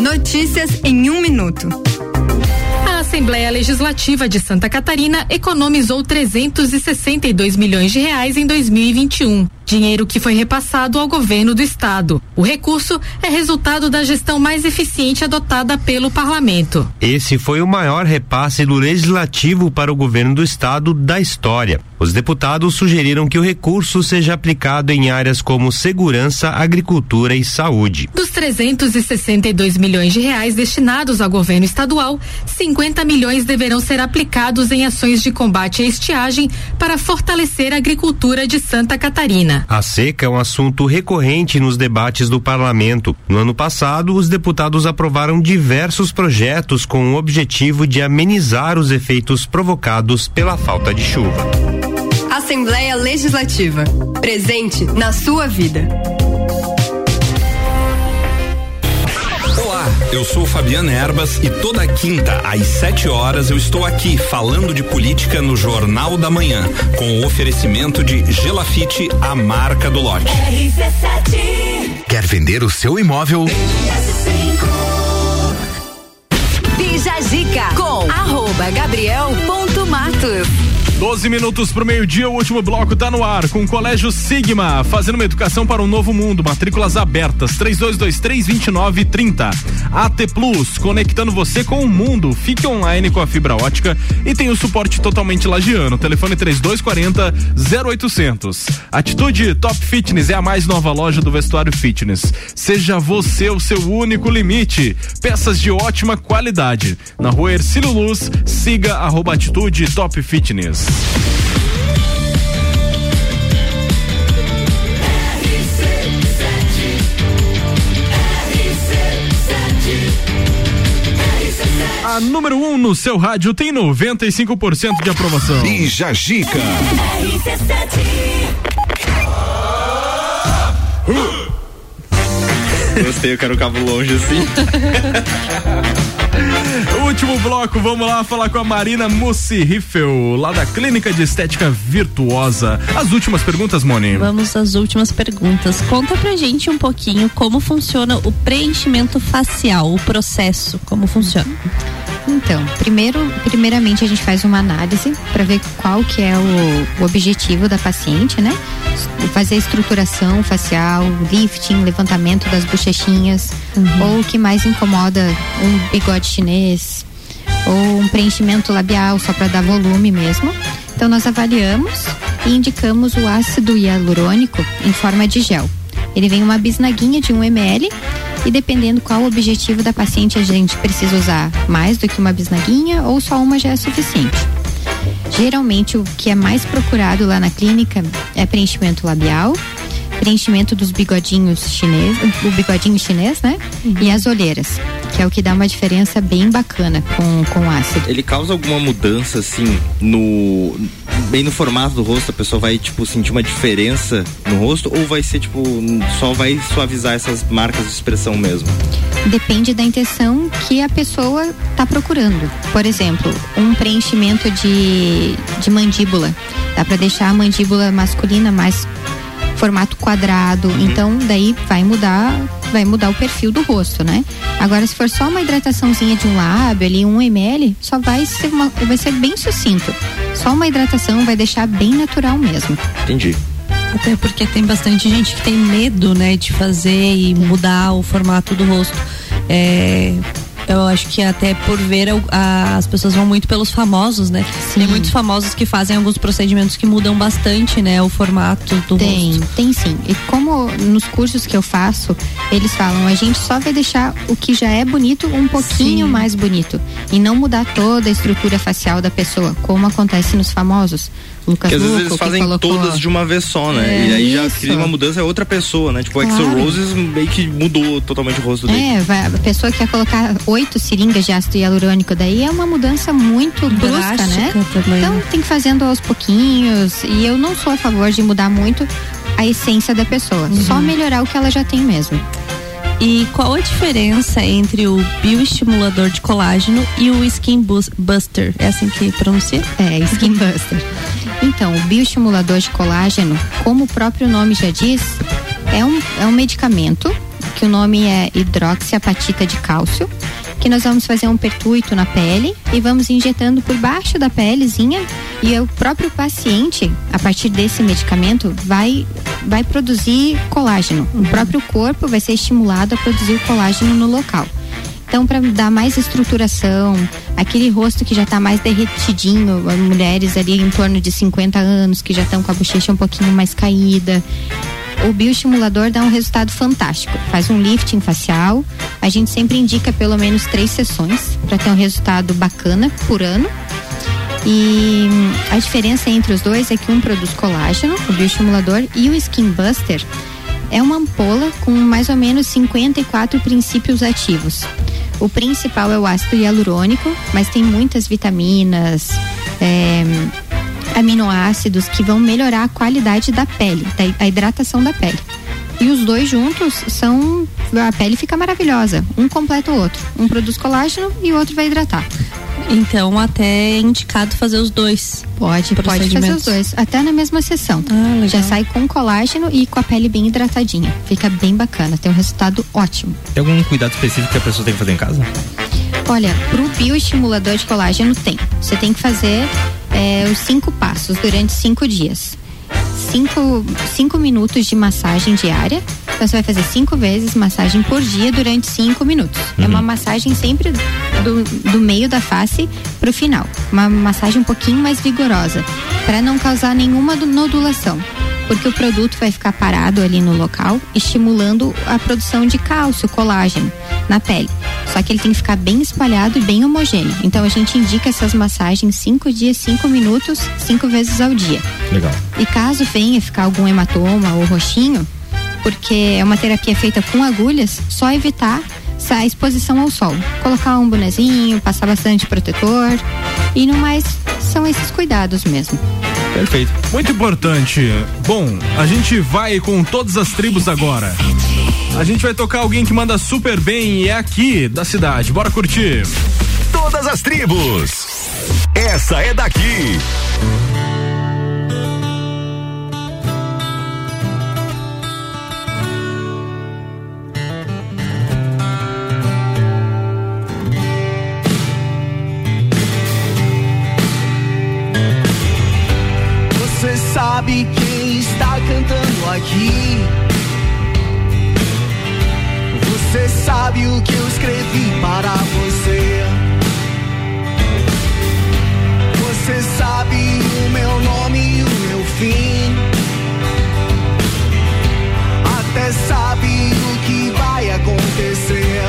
Notícias em um minuto. A Assembleia Legislativa de Santa Catarina economizou 362 milhões de reais em 2021. Dinheiro que foi repassado ao governo do estado. O recurso é resultado da gestão mais eficiente adotada pelo parlamento. Esse foi o maior repasse do legislativo para o governo do estado da história. Os deputados sugeriram que o recurso seja aplicado em áreas como segurança, agricultura e saúde. Dos 362 milhões de reais destinados ao governo estadual, 50 milhões deverão ser aplicados em ações de combate à estiagem para fortalecer a agricultura de Santa Catarina. A seca é um assunto recorrente nos debates do parlamento. No ano passado, os deputados aprovaram diversos projetos com o objetivo de amenizar os efeitos provocados pela falta de chuva. Assembleia Legislativa. Presente na sua vida. Eu sou Fabiana Erbas e toda quinta às 7 horas eu estou aqui falando de política no Jornal da Manhã, com o oferecimento de Gelafite, a marca do lote. RC7 Quer vender o seu imóvel? Bija Zica com arroba Gabriel ponto Matos. 12 minutos pro meio-dia, o último bloco tá no ar, com o Colégio Sigma, fazendo uma educação para um novo mundo, matrículas abertas, 3223-2930. AT Plus, conectando você com o mundo. Fique online com a fibra ótica e tem o suporte totalmente lagiano. Telefone 3240 0800. Atitude Top Fitness é a mais nova loja do vestuário fitness. Seja você o seu único limite. Peças de ótima qualidade. Na rua Ercílio Luz, siga arroba Atitude Top Fitness. A número 1 um no seu rádio tem 95% de aprovação. Bija Gica. Gostei, eu quero o cabo longe assim. Último bloco, vamos lá falar com a Marina Mussi Riffel, lá da Clínica de Estética Virtuosa. As últimas perguntas, Moni. Vamos às últimas perguntas. Conta pra gente um pouquinho como funciona o preenchimento facial, o processo, como funciona. Então, primeiro, primeiramente a gente faz uma análise para ver qual que é o, o objetivo da paciente, né? Fazer a estruturação facial, lifting, levantamento das bochechinhas, ou o que mais incomoda, um bigode chinês, ou um preenchimento labial só para dar volume mesmo. Então nós avaliamos e indicamos o ácido hialurônico em forma de gel. Ele vem uma bisnaguinha de 1 ml e dependendo qual o objetivo da paciente, a gente precisa usar mais do que uma bisnaguinha ou só uma já é suficiente. Geralmente o que é mais procurado lá na clínica é preenchimento labial, preenchimento dos bigodinhos chinês, o bigodinho chinês, né? E as olheiras, que é o que dá uma diferença bem bacana com, com o ácido. Ele causa alguma mudança, assim, no. Bem no formato do rosto, a pessoa vai, tipo, sentir uma diferença no rosto? Ou vai ser, tipo, só vai suavizar essas marcas de expressão mesmo? Depende da intenção que a pessoa está procurando. Por exemplo, um preenchimento de, de mandíbula. Dá para deixar a mandíbula masculina mais formato quadrado. Então, daí vai mudar, vai mudar o perfil do rosto, né? Agora, se for só uma hidrataçãozinha de um lábio ali, um ml, só vai ser uma, vai ser bem sucinto. Só uma hidratação vai deixar bem natural mesmo. Entendi. Até porque tem bastante gente que tem medo, né, de fazer e mudar o formato do rosto. É, eu acho que até por ver a- a- as pessoas vão muito pelos famosos, né? Tem muitos famosos que fazem alguns procedimentos que mudam bastante, né, o formato do Tem, rosto. tem sim. E como nos cursos que eu faço, eles falam, a gente só vai deixar o que já é bonito um pouquinho mais bonito. E não mudar toda a estrutura facial da pessoa, como acontece nos famosos. Lucas Porque às vezes eles que fazem colocou- todas de uma vez só, né? É, e aí já cria uma mudança, é outra pessoa, né? Tipo, o Claro. Axel Roses meio que mudou totalmente o rosto dele. É, vai- a pessoa quer colocar oito seringas de ácido hialurônico, daí é uma mudança muito brusca, né? Também. Então tem que ir fazendo aos pouquinhos. E eu não sou a favor de mudar muito a essência da pessoa. Só melhorar o que ela já tem mesmo. E qual a diferença entre o bioestimulador de colágeno e o Skin Bus- Buster? É assim que pronuncia? É, Skin Buster. Então, o bioestimulador de colágeno, como o próprio nome já diz, é um, é um medicamento que o nome é hidroxiapatita de cálcio, que nós vamos fazer um pertuito na pele e vamos injetando por baixo da pelezinha e o próprio paciente, a partir desse medicamento, vai vai produzir colágeno. O próprio corpo vai ser estimulado a produzir o colágeno no local. Então, para dar mais estruturação, aquele rosto que já está mais derretidinho, mulheres ali em torno de 50 anos que já estão com a bochecha um pouquinho mais caída. O bioestimulador dá um resultado fantástico. Faz um lifting facial. A gente sempre indica pelo menos três sessões para ter um resultado bacana por ano. E a diferença entre os dois é que um produz colágeno, o bioestimulador, e o Skin Buster é uma ampola com mais ou menos 54 princípios ativos. O principal é o ácido hialurônico, mas tem muitas vitaminas, é, aminoácidos que vão melhorar a qualidade da pele, da, a hidratação da pele. E os dois juntos são. A pele fica maravilhosa. Um completa o outro. Um produz colágeno e o outro vai hidratar. Então, até é indicado fazer os dois. Pode, pode fazer os dois. Até na mesma sessão. Já sai com colágeno e com a pele bem hidratadinha. Fica bem bacana. Tem um resultado ótimo. Tem algum cuidado específico que a pessoa tem que fazer em casa? Olha, pro bioestimulador de colágeno tem. Você tem que fazer é, os cinco passos durante cinco dias. Cinco, cinco minutos de massagem diária. Então você vai fazer cinco vezes massagem por dia durante cinco minutos. É uma massagem sempre do, do meio da face pro final. Uma massagem um pouquinho mais vigorosa. para não causar nenhuma nodulação. Porque o produto vai ficar parado ali no local, estimulando a produção de cálcio, colágeno na pele. Só que ele tem que ficar bem espalhado e bem homogêneo. Então a gente indica essas massagens cinco dias, cinco minutos, cinco vezes ao dia. Legal. E caso venha ficar algum hematoma ou roxinho, porque é uma terapia feita com agulhas, só evitar essa exposição ao sol. Colocar um bonezinho, passar bastante protetor e no mais são esses cuidados mesmo. Perfeito. Muito importante. Bom, a gente vai com todas as tribos agora. A gente vai tocar alguém que manda super bem e é aqui da cidade. Bora curtir. Todas as tribos. Essa é daqui. sabe quem está cantando aqui. Você sabe o que eu escrevi para você. Você sabe o meu nome e o meu fim. Até sabe o que vai acontecer.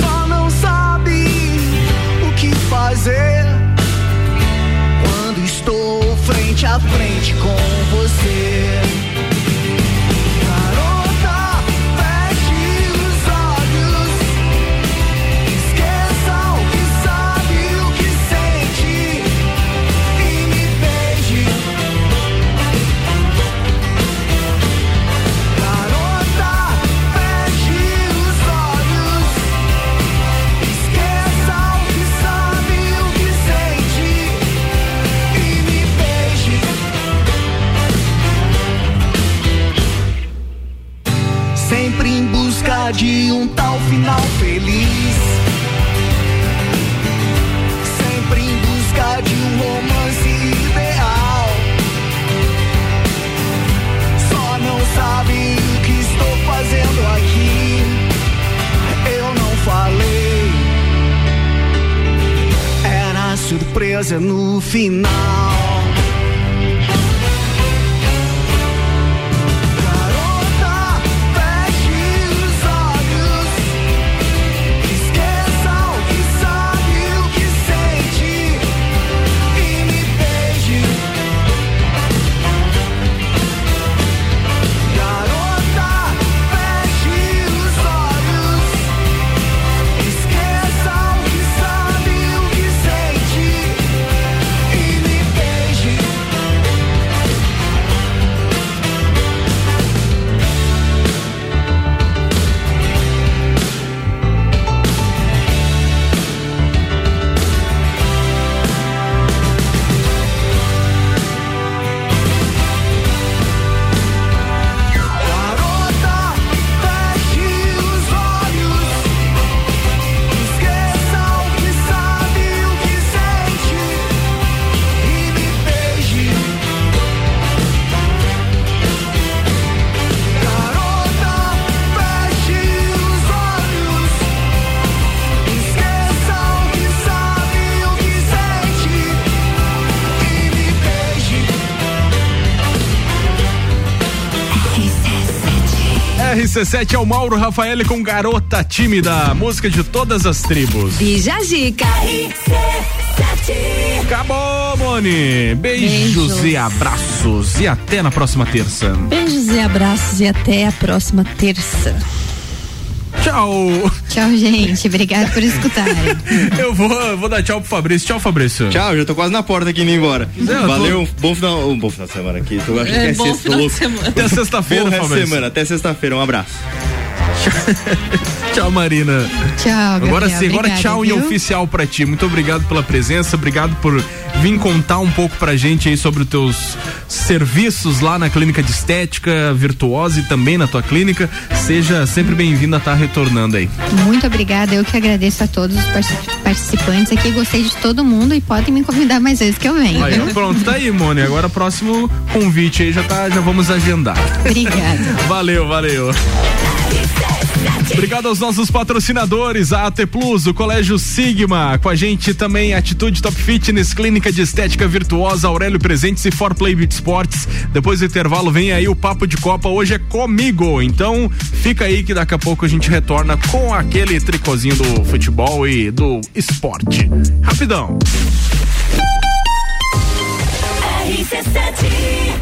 Só não sabe o que fazer. frente com você. Final. RC7 é o Mauro Rafael com Garota Tímida, música de todas as tribos. Bija Zica. Acabou, Moni. Beijos, Beijos. e abraços. E até na próxima terça. Beijos e abraços e até a próxima terça. Tchau. Tchau, gente. Obrigada por escutarem. Eu vou, vou dar tchau pro Fabrício. Tchau, Fabrício. Tchau, já tô quase na porta aqui indo embora. Não, Valeu, tô- bom final, um bom final de semana aqui. Tô achando É, que é bom sexta, final louco. semana. Até sexta-feira, Fabrício. semana, até sexta-feira, um abraço. Tchau, Marina. Tchau, Agora Gabriel. sim, agora Obrigada, tchau em viu? oficial pra ti. Muito obrigado pela presença, obrigado por vir contar um pouco pra gente aí sobre os teus serviços lá na clínica de estética virtuosa e também na tua clínica. Seja sempre bem-vindo a estar retornando aí. Muito obrigada. Eu que agradeço a todos os partic- participantes aqui. Gostei de todo mundo e podem me convidar mais vezes que eu venho. Aí, pronto, tá aí, Mone. Agora próximo convite aí já tá, já vamos agendar. Obrigada. Valeu, valeu. Obrigado aos nossos patrocinadores, a AT Plus, o Colégio Sigma, com a gente também Atitude Top Fitness, Clínica de Estética Virtuosa, Aurélio Presentes e For Play Beat Sports. Depois do intervalo vem aí o Papo de Copa, hoje é comigo, então fica aí que daqui a pouco a gente retorna com aquele tricôzinho do futebol e do esporte. Rapidão. RC7